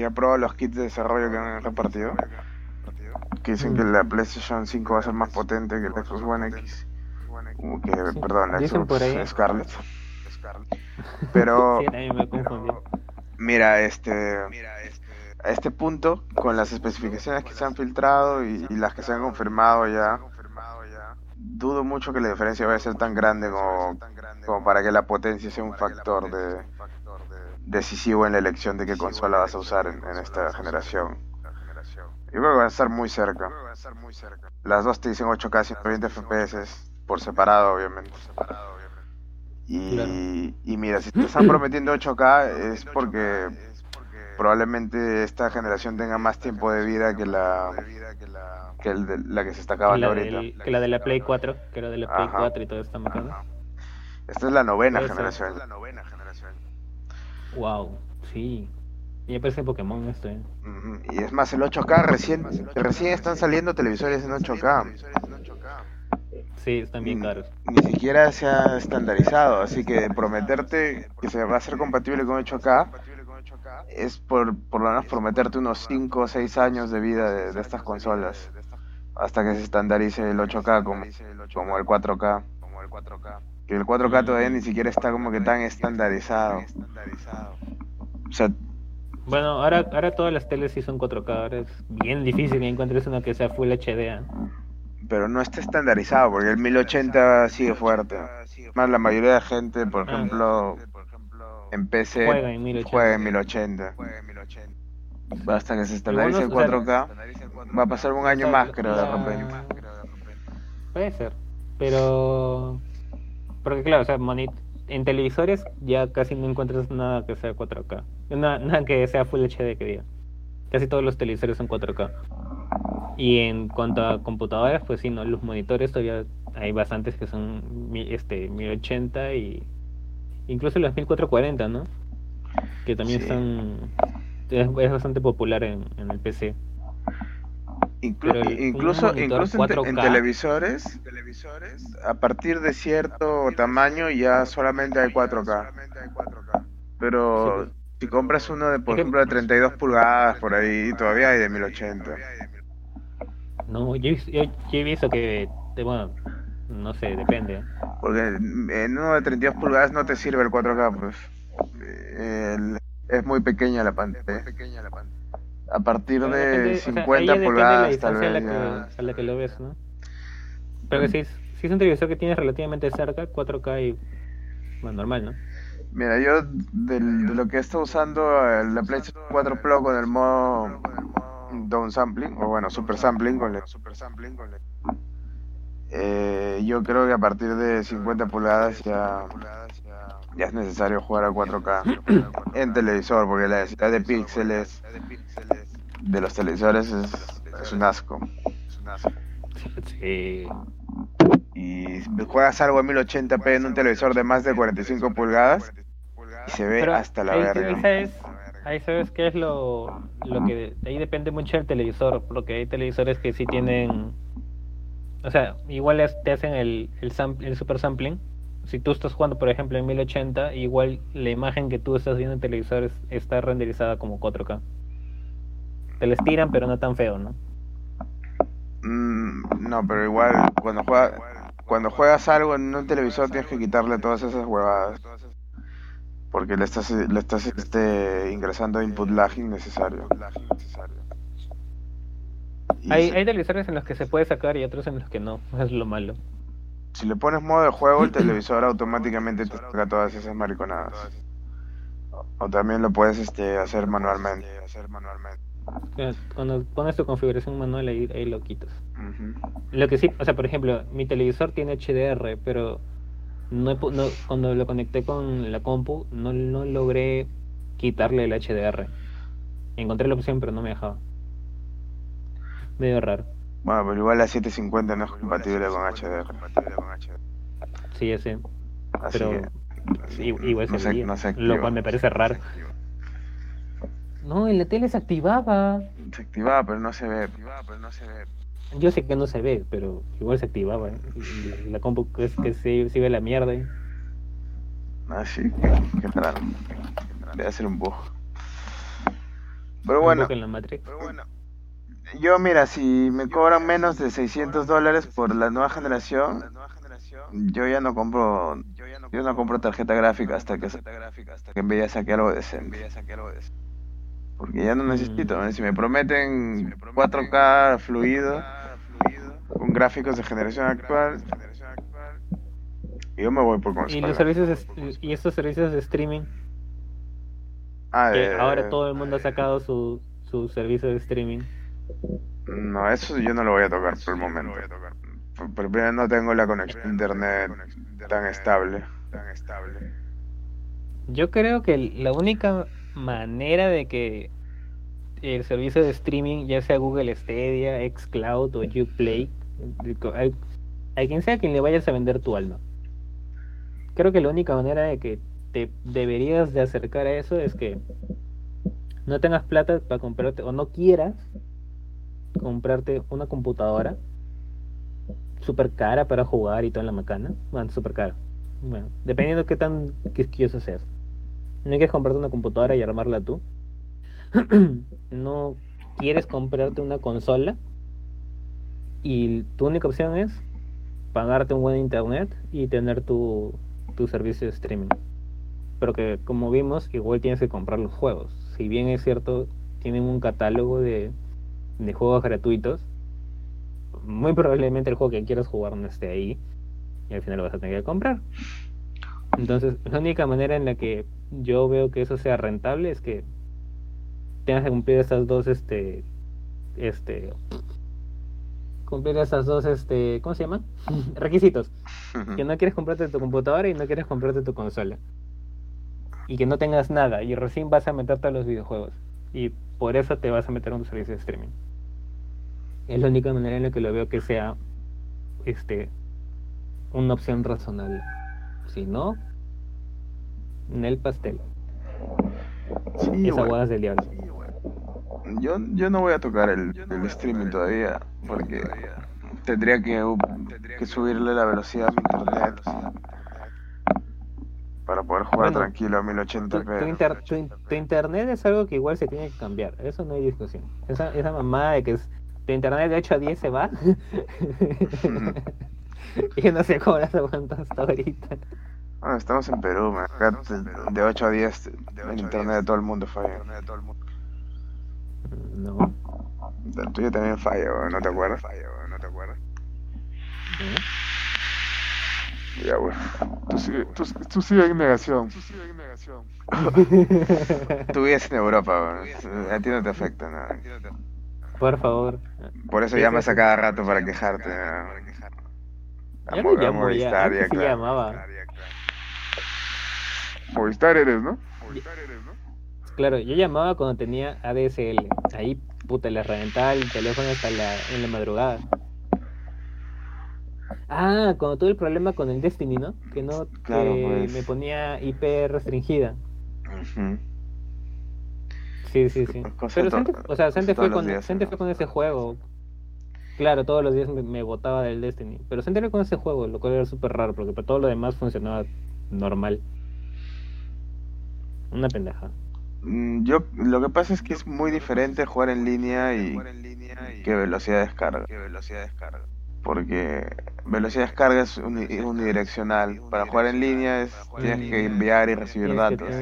han probado los kits de desarrollo que han repartido. Que dicen que la PlayStation 5 va a ser más potente que la Xbox One X. Como que, Sí, perdón, la dicen. Xbox Scarlett. Pero, Sí, me mira, este, a este punto, con las especificaciones que se han filtrado y, y las que se han confirmado ya, dudo mucho que la diferencia vaya a ser tan grande como, como para que la potencia sea un factor de, decisivo en la elección de qué consola vas a usar en, en esta generación. Yo creo que va a estar muy cerca. Las dos te dicen 8K 120 FPS por separado, obviamente. Y, y mira, si te están prometiendo 8K es porque probablemente esta generación tenga más tiempo de vida que la que el de- la que se está acabando la ahorita. del- que la de la Play 4, que la de la Play Ajá. 4 y todo está mecánico. Esta es la novena Puede ser. generación. Wow, sí. Ya parece Pokémon esto, ¿eh? Y es más, el 8K recién, recién están saliendo televisores en 8K. Sí, están bien caros. Ni siquiera se ha estandarizado, así que prometerte que se va a ser compatible con 8K es por, por lo menos prometerte unos 5 o 6 años de vida de, de estas consolas hasta que se estandarice el 8K como, como el 4K. Que el 4K todavía ni siquiera está como que tan estandarizado. O sea, Bueno, ahora, ahora todas las teles sí son 4K, ahora es bien difícil que encuentres una que sea Full HD. ¿eh? pero no está estandarizado porque el 1080 sigue fuerte. Más la mayoría de gente, por Ah. ejemplo, en PC Juega en 1080. juega en 1080. Hasta que se estandarice o 4K, va a pasar un año O sea, más, creo, de la- repente. Puede ser, pero... Porque claro, o sea, moni- en televisores ya casi no encuentras nada que sea 4K. Nada, nada que sea Full HD que diga. Casi todos los televisores son 4K. Y en cuanto a computadoras, pues sí, no, los monitores todavía hay bastantes que son este 1080 y incluso los 1440, ¿no? Que también Sí. están es, es bastante popular en, en el PC. Inclu- el- incluso incluso en, te- en 4K. televisores, a partir de cierto tamaño ya solamente hay 4K. Pero Sí, si compras uno de, por ejemplo, de 32 pulgadas por ahí, todavía hay de 1080. No, yo, yo, yo he visto que, bueno, no sé, depende. Porque en uno de 32 pulgadas no te sirve el 4K, pues. El- es muy pequeña la pantalla. A partir Pero de depende, o sea, ahí 50 ya depende de la pulgadas, tal distancia a la, vez que, a la que lo ves, ¿no? Pero que si, es- si es un televisor que tienes relativamente cerca, 4K y, bueno, normal, ¿no? Mira, yo del- de lo que he estado usando eh, la PlayStation 4 Pro con el modo downsampling, o bueno, super sampling con el eh, yo creo que a partir de 50 pulgadas ya, ya es necesario jugar a 4K en televisor, porque la densidad de píxeles de los televisores es, es un asco. Sí. Y juegas algo a 1080p en un televisor de más de 45 pulgadas y se ve Pero hasta la ahí, verga. ahí sabes, ahí sabes qué es lo, lo que... Ahí depende mucho del televisor, porque hay televisores que sí tienen... O sea, igual te hacen el, el, sam- el super sampling. Si tú estás jugando, por ejemplo, en 1080, igual la imagen que tú estás viendo en televisor es- está renderizada como 4K. Te la estiran, pero no tan feo, ¿no? Mm, no, pero igual cuando juegas cuando juegas algo en un televisor tienes que quitarle todas esas huevadas. Porque le estás le estás este ingresando input lag innecesario. Hay, se- hay televisores en los que se puede sacar y otros en los que no. Es lo malo. si le pones modo de juego, el televisor automáticamente te saca todas esas mariconadas. O, también lo puedes este hacer manualmente. Eh, Cuando pones tu configuración manual, ahí, ahí lo quitas. Lo que sí, o sea, por ejemplo, mi televisor tiene HDR, pero no- cuando lo conecté con la compu, no, no logré quitarle el HDR. Encontré la opción, pero no me dejaba. Medio raro. Bueno, pero igual la 750 no es compatible con HDR. Sí, sé. Así Pero que sí, igual no se se, no se Lo activa. cual me parece raro. No, en la tele se activaba. Se activaba, pero no se ve. Yo sé que no se ve, pero igual se activaba. ¿eh? Y- La compu es que sí, sí ve la mierda. ¿eh? Así que, qué raro. Debe ser un bug. Pero bueno, en la Matrix. Yo mira, si me cobran menos de 600 dólares por la nueva generación, yo ya no compro, yo no compro tarjeta gráfica hasta que, hasta que Nvidia saque algo decente. Porque ya no necesito, ¿eh? si me prometen 4K fluido, con gráficos de generación actual, yo me voy por Y consola. los servicios y estos servicios de streaming Ah, que de- ahora todo el mundo ha sacado su, su servicio de streaming. No, eso yo no lo voy a tocar por el momento. Por- por primero no tengo la conexión a internet tan estable. Yo creo que la única manera de que el servicio de streaming, ya sea Google Stadia, Xcloud o Uplay, a quien sea quien le vayas a vender tu alma. Creo que la única manera de que te deberías de acercar a eso es que no tengas plata para comprarte o no quieras comprarte una computadora super cara para jugar y toda la macana. Bueno, super cara. Bueno, dependiendo de qué tan quisquioso seas. No quieres comprarte una computadora y armarla tú. no quieres comprarte una consola y tu única opción es pagarte un buen internet y tener tu, tu servicio de streaming. Pero que como vimos, igual tienes que comprar los juegos. Si bien es cierto, tienen un catálogo de, de juegos gratuitos, muy probablemente el juego que quieras jugar no esté ahí y al final lo vas a tener que comprar. Entonces, la única manera en la que yo veo que eso sea rentable es que tengas que cumplir estas dos, este, este, cumplir esas dos, este, ¿cómo se llaman? Requisitos. Que no quieres comprarte tu computadora y no quieres comprarte tu consola. Y que no tengas nada y recién vas a meterte a los videojuegos. Y por eso te vas a meter a un servicio de streaming. Es la única manera en la que lo veo que sea, este, una opción razonable. Si no, en el pastel. Sí, Esa bueno. del diablo. Yo, yo no voy a tocar el, el streaming todavía porque tendría que, uh, que subirle la velocidad a mi internet para poder jugar Bueno, tranquilo a Tu, 1080p. tu inter- tu in- tu internet es algo que igual se tiene que cambiar. Eso no hay discusión. Esa, esa mamada de que es, tu internet de 8 a 10 se va. y yo no sé cómo las aguanto hasta ahorita. Bueno, estamos en Perú, man. Acá de- de 8 a 10 el internet de todo el mundo falla. No. El tuyo también falla, weón, ¿no te acuerdas? ¿No te acuerdas? Ya, bueno. Tú, sigue- tú, tú sigue en negación. Tú vives en Europa, weón. A ti no te afecta nada. Por favor. Por eso llamas a cada rato para quejarte. ¿no? A Ya Mo- no a llamo ya. Movistar, Antes sí claro. llamaba. Movistar eres, ¿no? Claro, yo llamaba cuando tenía ADSL. Ahí, puta, le reventaba el teléfono hasta la, en la madrugada. Ah, cuando tuve el problema con el Destiny, ¿no? Que no Claro, que pues. me ponía IP restringida. Ujú. Sí, sí, sí. Pero Sente, o sea, Sente fue, con, días, fue con ese juego. Claro, todos los días me, me botaba del Destiny. Pero Sente fue con ese juego, lo cual era súper raro, porque para todo lo demás funcionaba normal. Una pendeja. Mm, Yo, lo que pasa es que es muy diferente jugar en línea y que velocidad de descarga. Porque velocidad de descarga es uni- unidireccional. Para jugar en línea es, tienes que enviar y recibir datos.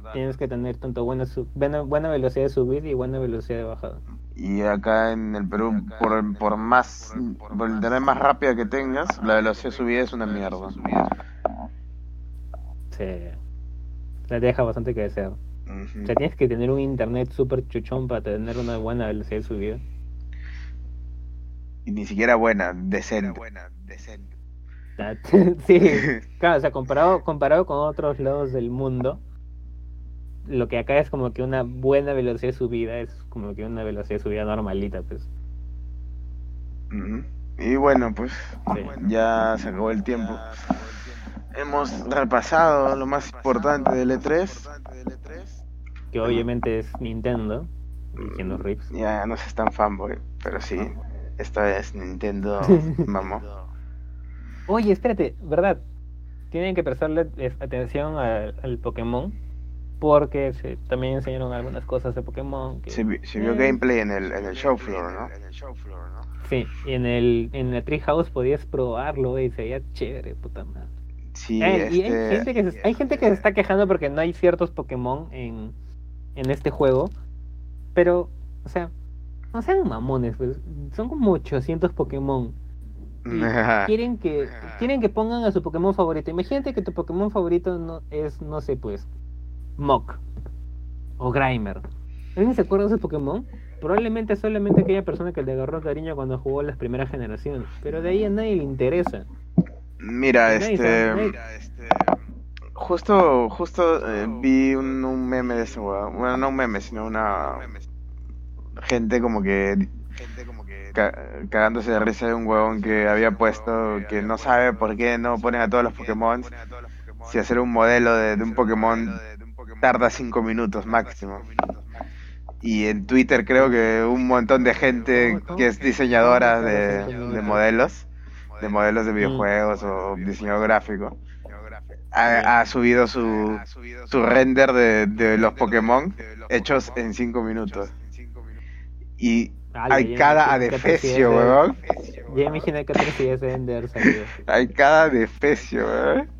Tener- Tienes que tener tanto buena, su- buena, buena velocidad de subida y buena velocidad de bajada. Y acá en el Perú, por, por más, por el internet más rápida que tengas, la velocidad de subida es una mierda. Sí. La deja bastante que desear. Ujú. O sea, tienes que tener un internet súper chuchón para tener una buena velocidad de subida. Y ni siquiera buena, decente. Ah, sí, claro, o sea, comparado, comparado con otros lados del mundo, lo que acá es como que una buena velocidad de subida es como que una velocidad de subida normalita, pues. Y bueno, pues Sí. ya se acabó el tiempo. Hemos repasado lo más importante del E E3. Que obviamente es Nintendo, diciendo Rips. Ya no se tan fanboy, pero sí, esta vez Nintendo mamó. Oye, espérate, ¿verdad? Tienen que prestarle atención al, al Pokémon, porque se, también enseñaron algunas cosas de Pokémon. Que, Se, vi- se vio eh, gameplay en el, en el show floor, ¿no? Sí, y en el en la Treehouse podías probarlo y se veía chévere, puta madre. Sí, Eh, y hay este... gente, que se, hay gente que se está quejando porque no hay ciertos Pokémon en, en este juego. Pero, o sea, no sean mamones, pues. Son como 800 Pokémon. Y quieren que quieren que pongan a su Pokémon favorito. Imagínate que tu Pokémon favorito no es, no sé, pues, Mok o Grimer. ¿Alguien se acuerda de ese Pokémon? Probablemente solamente aquella persona que le agarró cariño cuando jugó las primeras generaciones. Pero de ahí a nadie le interesa. Mira, Nadie este... Justo, justo eh, vi un, un meme de ese weón. Bueno, no un meme, sino una gente como que ca- cagándose de risa de un huevón que había puesto que no sabe por qué no ponen a todos los Pokémon si hacer un modelo de, de un Pokémon tarda 5 minutos máximo. Y en Twitter creo que un montón de gente que es diseñadora de, de modelos, de modelos de videojuegos o diseñador gráfico, ha, ha subido su, su render de, de los Pokémon hechos en 5 minutos. Y hay cada adefesio, weón. de- Ya imagino que haber salido. Hay cada adefesio, weón.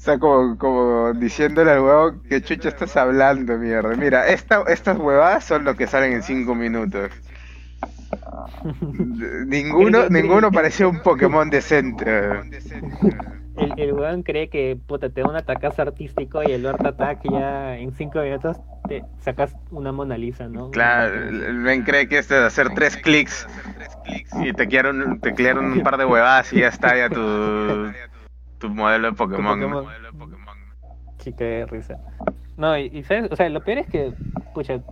O sea, como, como diciéndole al huevón que chucha estás hablando, mierda. Mira, esta, estas huevadas son lo que salen en 5 minutos. Ninguno, ninguno parecía un Pokémon decente. El, el weón cree que puta, te da un atacazo artístico y el Lord Attack ya en 5 minutos te sacas una Mona Lisa, ¿no? Claro, el men cree que esto de hacer tres clics y te crearon, te crearon un par de huevadas y ya está ya tu, tu modelo de Pokémon. Pokémon. Sí, qué risa. No, y, y sabes, o sea, lo peor es que, pucha,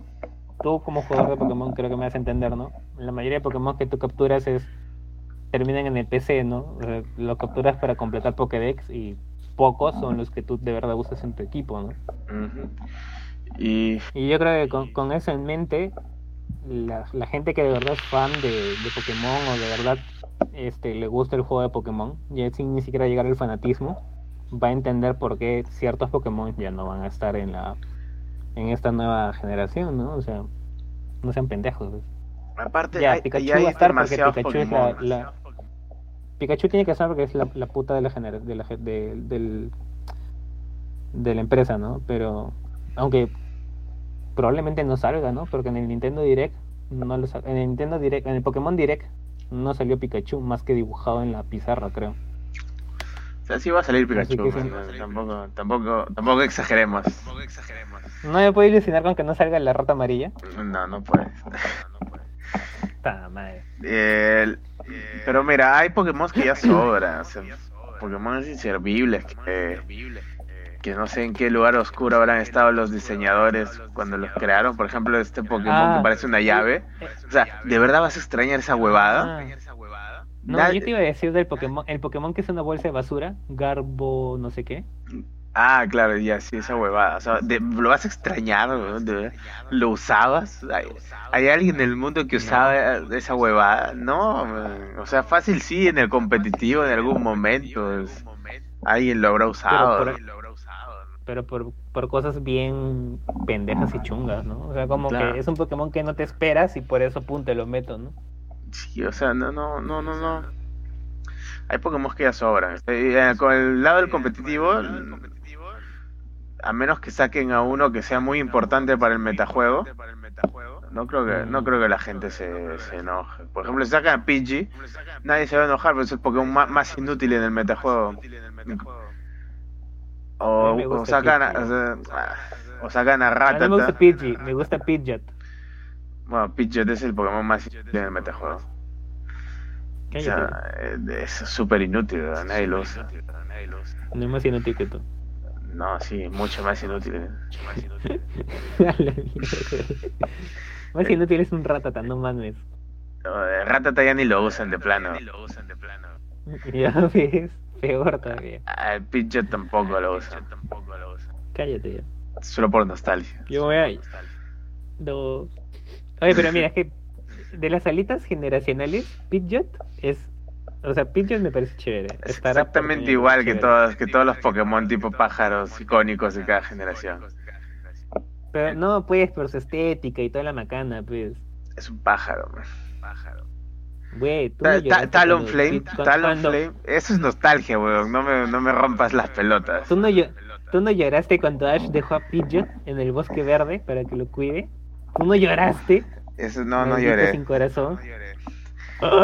tú como jugador de Pokémon creo que me vas a entender, ¿no? La mayoría de Pokémon que tú capturas es terminan en el PC, ¿no? O sea, lo capturas para completar Pokédex y pocos son los que tú de verdad usas en tu equipo, ¿no? Y Y yo creo que con, con eso en mente, la, la gente que de verdad es fan de, de Pokémon o de verdad este, le gusta el juego de Pokémon, ya sin ni siquiera llegar al fanatismo, va a entender por qué ciertos Pokémon ya no van a estar en la en esta nueva generación, ¿no? O sea, no sean pendejos. aparte, Ya, hay, Pikachu ya hay va a estar porque Pikachu es la, la- Pikachu tiene que estar porque es la, la puta de la genera- de la, de, del, de la empresa, ¿no? Pero aunque probablemente no salga, ¿no? Porque en el Nintendo Direct no lo en el Nintendo Direct, en el Pokémon Direct no salió Pikachu más que dibujado en la pizarra, creo. O sea, sí va a salir Pikachu, que sí. man, tampoco, tampoco, tampoco exageremos. No me puedo ilusionar con que no salga la rata amarilla. No, no puedes. Ta madre. El- pero mira, hay Pokémon que ya sobran. o sea, Pokémon inservibles que, que no sé en qué lugar oscuro habrán estado los diseñadores cuando los crearon. Por ejemplo, este Pokémon Ah. que parece una llave. O sea, ¿de verdad vas a extrañar esa huevada? Ah. No, yo te iba a decir del Pokémon, el Pokémon que es una bolsa de basura, Garbo, no sé qué. Ah, claro, ya, sí, esa huevada. O sea, de- ¿lo vas a extrañar? ¿Lo usabas? ¿Hay, hay alguien en el mundo que usaba esa huevada? No, o sea, fácil sí, en el competitivo en algún momento. alguien lo habrá usado. pero por, por cosas bien pendejas y chungas, ¿no? O sea, como Claro. que es un Pokémon que no te esperas y por eso pum te lo meto, ¿no? Sí, o sea, no, no, no, no, no. Hay Pokémon que ya sobran. Eh, con el lado del competitivo, a menos que saquen a uno que sea muy importante para el metajuego, no creo que, no creo que la gente se, se enoje. Por ejemplo, si sacan a Pidgey, nadie se va a enojar, pero es el Pokémon ma- más, inútil en el metajuego. O, A o sacan a, Pidgey. o, sacan a A mí no me gusta. Pidgey, me gusta Pidgeot. Bueno, Pidgeot es el Pokémon más inútil en el metajuego. O sea, es súper inútil, ¿verdad? nadie lo usa. no es más inútil que tú. No, sí, mucho más inútil. A la mierda. más inútil es un ratata, no mames. No, de Ratata ya ni lo usan de plano. Ya ves, peor todavía. Ah, El Pidgeot tampoco lo usan. Cállate ya. Solo por nostalgia. Yo voy a... No. Oye, pero mira, es que de las alitas generacionales, Pidgeot es... O sea, Pidgeot me parece chévere. Es Estará exactamente igual que chévere. todos, que todos los Pokémon tipo pájaros icónicos de cada generación. Pero no, pues, por su estética y toda la macana, pues. Es un pájaro. man. Güey, tú Ta- cuando- eso es nostalgia, weón. No me, no me rompas las pelotas. ¿Tú no, llo- ¿Tú no lloraste cuando Ash dejó a Pidgeot en el bosque verde para que lo cuide? ¿Tú no lloraste? Eso no, no lloré. sin corazón.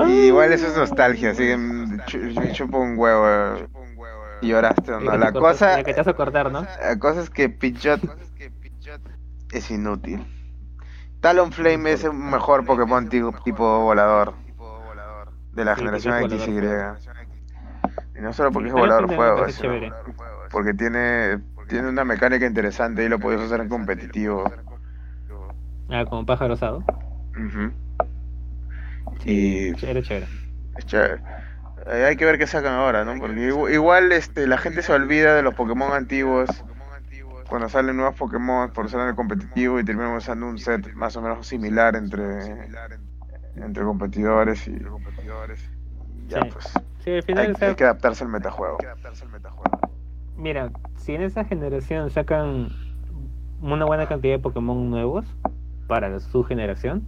Y igual eso es nostalgia, así que mm, chu- chu- chupa un huevo. Y lloraste o El no. La cosa, el que te vas a cortar, ¿no? la cosa es que Pidgeot es inútil. Talonflame es un mejor Pokémon tipo, tipo volador de la Sí, generación X y Y. No solo porque es volador fuego, chévere. porque tiene, tiene una mecánica interesante y lo puedes hacer en competitivo. Ah, como pájaro osado. Ujú. Y Chévere, chévere. es chévere. Eh, hay que ver qué sacan ahora, ¿no? Porque igu- igual este, la gente se olvida de los Pokémon antiguos cuando salen nuevos Pokémon por ser en el competitivo y terminamos usando un set más o menos similar entre, entre competidores y ya Sí. pues Sí, al hay, final, o sea, hay que adaptarse al metajuego. mira, si en esa generación sacan una buena cantidad de Pokémon nuevos para su generación,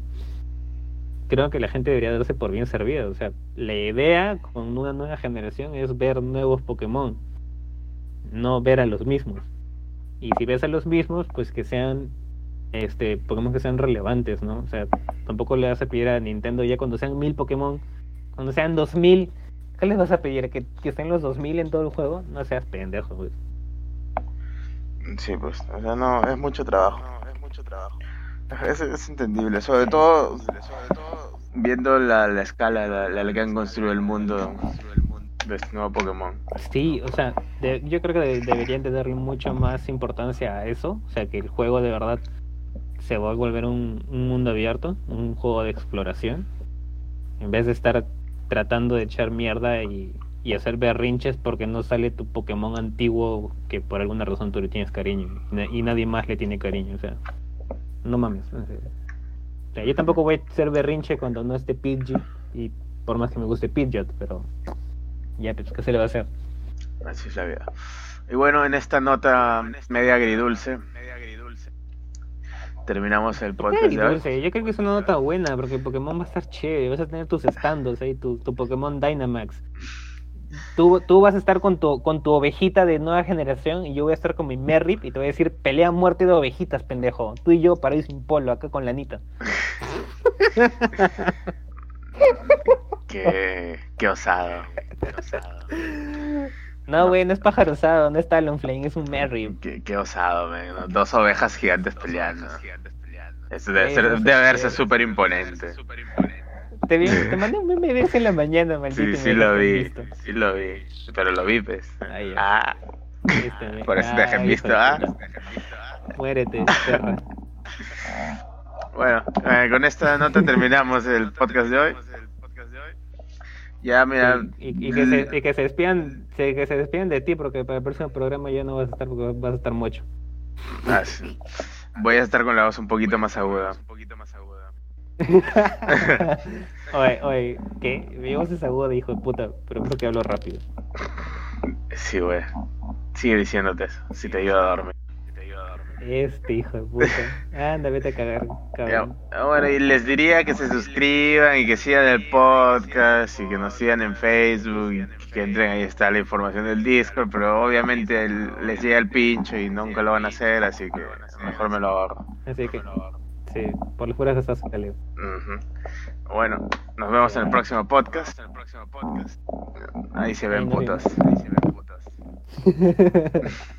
creo que la gente debería darse por bien servida. O sea, la idea con una nueva generación es ver nuevos Pokémon, no ver a los mismos. Y si ves a los mismos, pues que sean este Pokémon que sean relevantes, ¿no? O sea, tampoco le vas a pedir a Nintendo ya cuando sean mil Pokémon, cuando sean dos mil, ¿qué les vas a pedir? ¿Que, que estén los dos mil en todo el juego? No seas pendejo, güey. Sí, pues, o sea, no, es mucho trabajo. Es, es entendible, sobre todo viendo la, la escala, la, la que han construido el mundo de este nuevo Pokémon. Sí, o sea, de- yo creo que de- deberían de darle mucho más importancia a eso, o sea, que el juego de verdad se va a volver un, un mundo abierto, un juego de exploración, en vez de estar tratando de echar mierda y, y hacer berrinches porque no sale tu Pokémon antiguo que por alguna razón tú le tienes cariño y, na- y nadie más le tiene cariño, o sea, no mames. yo tampoco voy a ser berrinche cuando no esté Pidgey y por más que me guste Pidgeot, pero ya, pues, ¿qué se le va a hacer? Así es la vida. Y bueno, en esta nota media agridulce, terminamos el podcast de hoy. Yo creo que es una nota buena porque Pokémon va a estar chévere. Vas a tener tus standos ahí, tu, tu Pokémon Dynamax. Tú, tú vas a estar con tu, con tu ovejita de nueva generación y yo voy a estar con mi Merrip y te voy a decir pelea muerte de ovejitas, pendejo. Tú y yo para ir sin polo acá con la Anita. Qué, qué osado. Qué osado. No, güey, no es pájaro osado, no es Talonflame, es un Merrip. Qué, qué osado. Dos ovejas gigantes peleando. Eso debe, Sí, ser, no sé debe verse súper imponente. Te, vi- te mandé un meme de ese en la mañana, maldito. Sí, sí lo vi, visto. sí lo vi, pero lo vi, pues. Ah, ya. Ah, Este, por eso te dejan Ay, visto, ¿ah? Muérete, perra. Bueno, eh, con esta nota terminamos el podcast de hoy. Ya, mira. Y, y que se, y que se despidan, se- que se de ti porque para el próximo programa ya no vas a estar porque vas a estar mucho. Ah, sí. Voy a estar con la voz un poquito más aguda. oye, oye, ¿qué? Mi voz es aguda, hijo de puta, pero creo que hablo rápido. Sí, güey. Sigue diciéndote eso. Si te ayuda a dormir. Este hijo de puta. Anda, vete a cagar, Ya, cabrón. Bueno, y les diría que se suscriban y que sigan el podcast y que nos sigan en Facebook, que entren ahí está la información del Discord, pero obviamente el- les llega el pincho y nunca lo van a hacer, así que mejor me lo ahorro. Así que, sí, por las puras estás salido. Ujú. Bueno, nos vemos en el próximo podcast. Ahí se ven nos putos. Ahí se ven putos.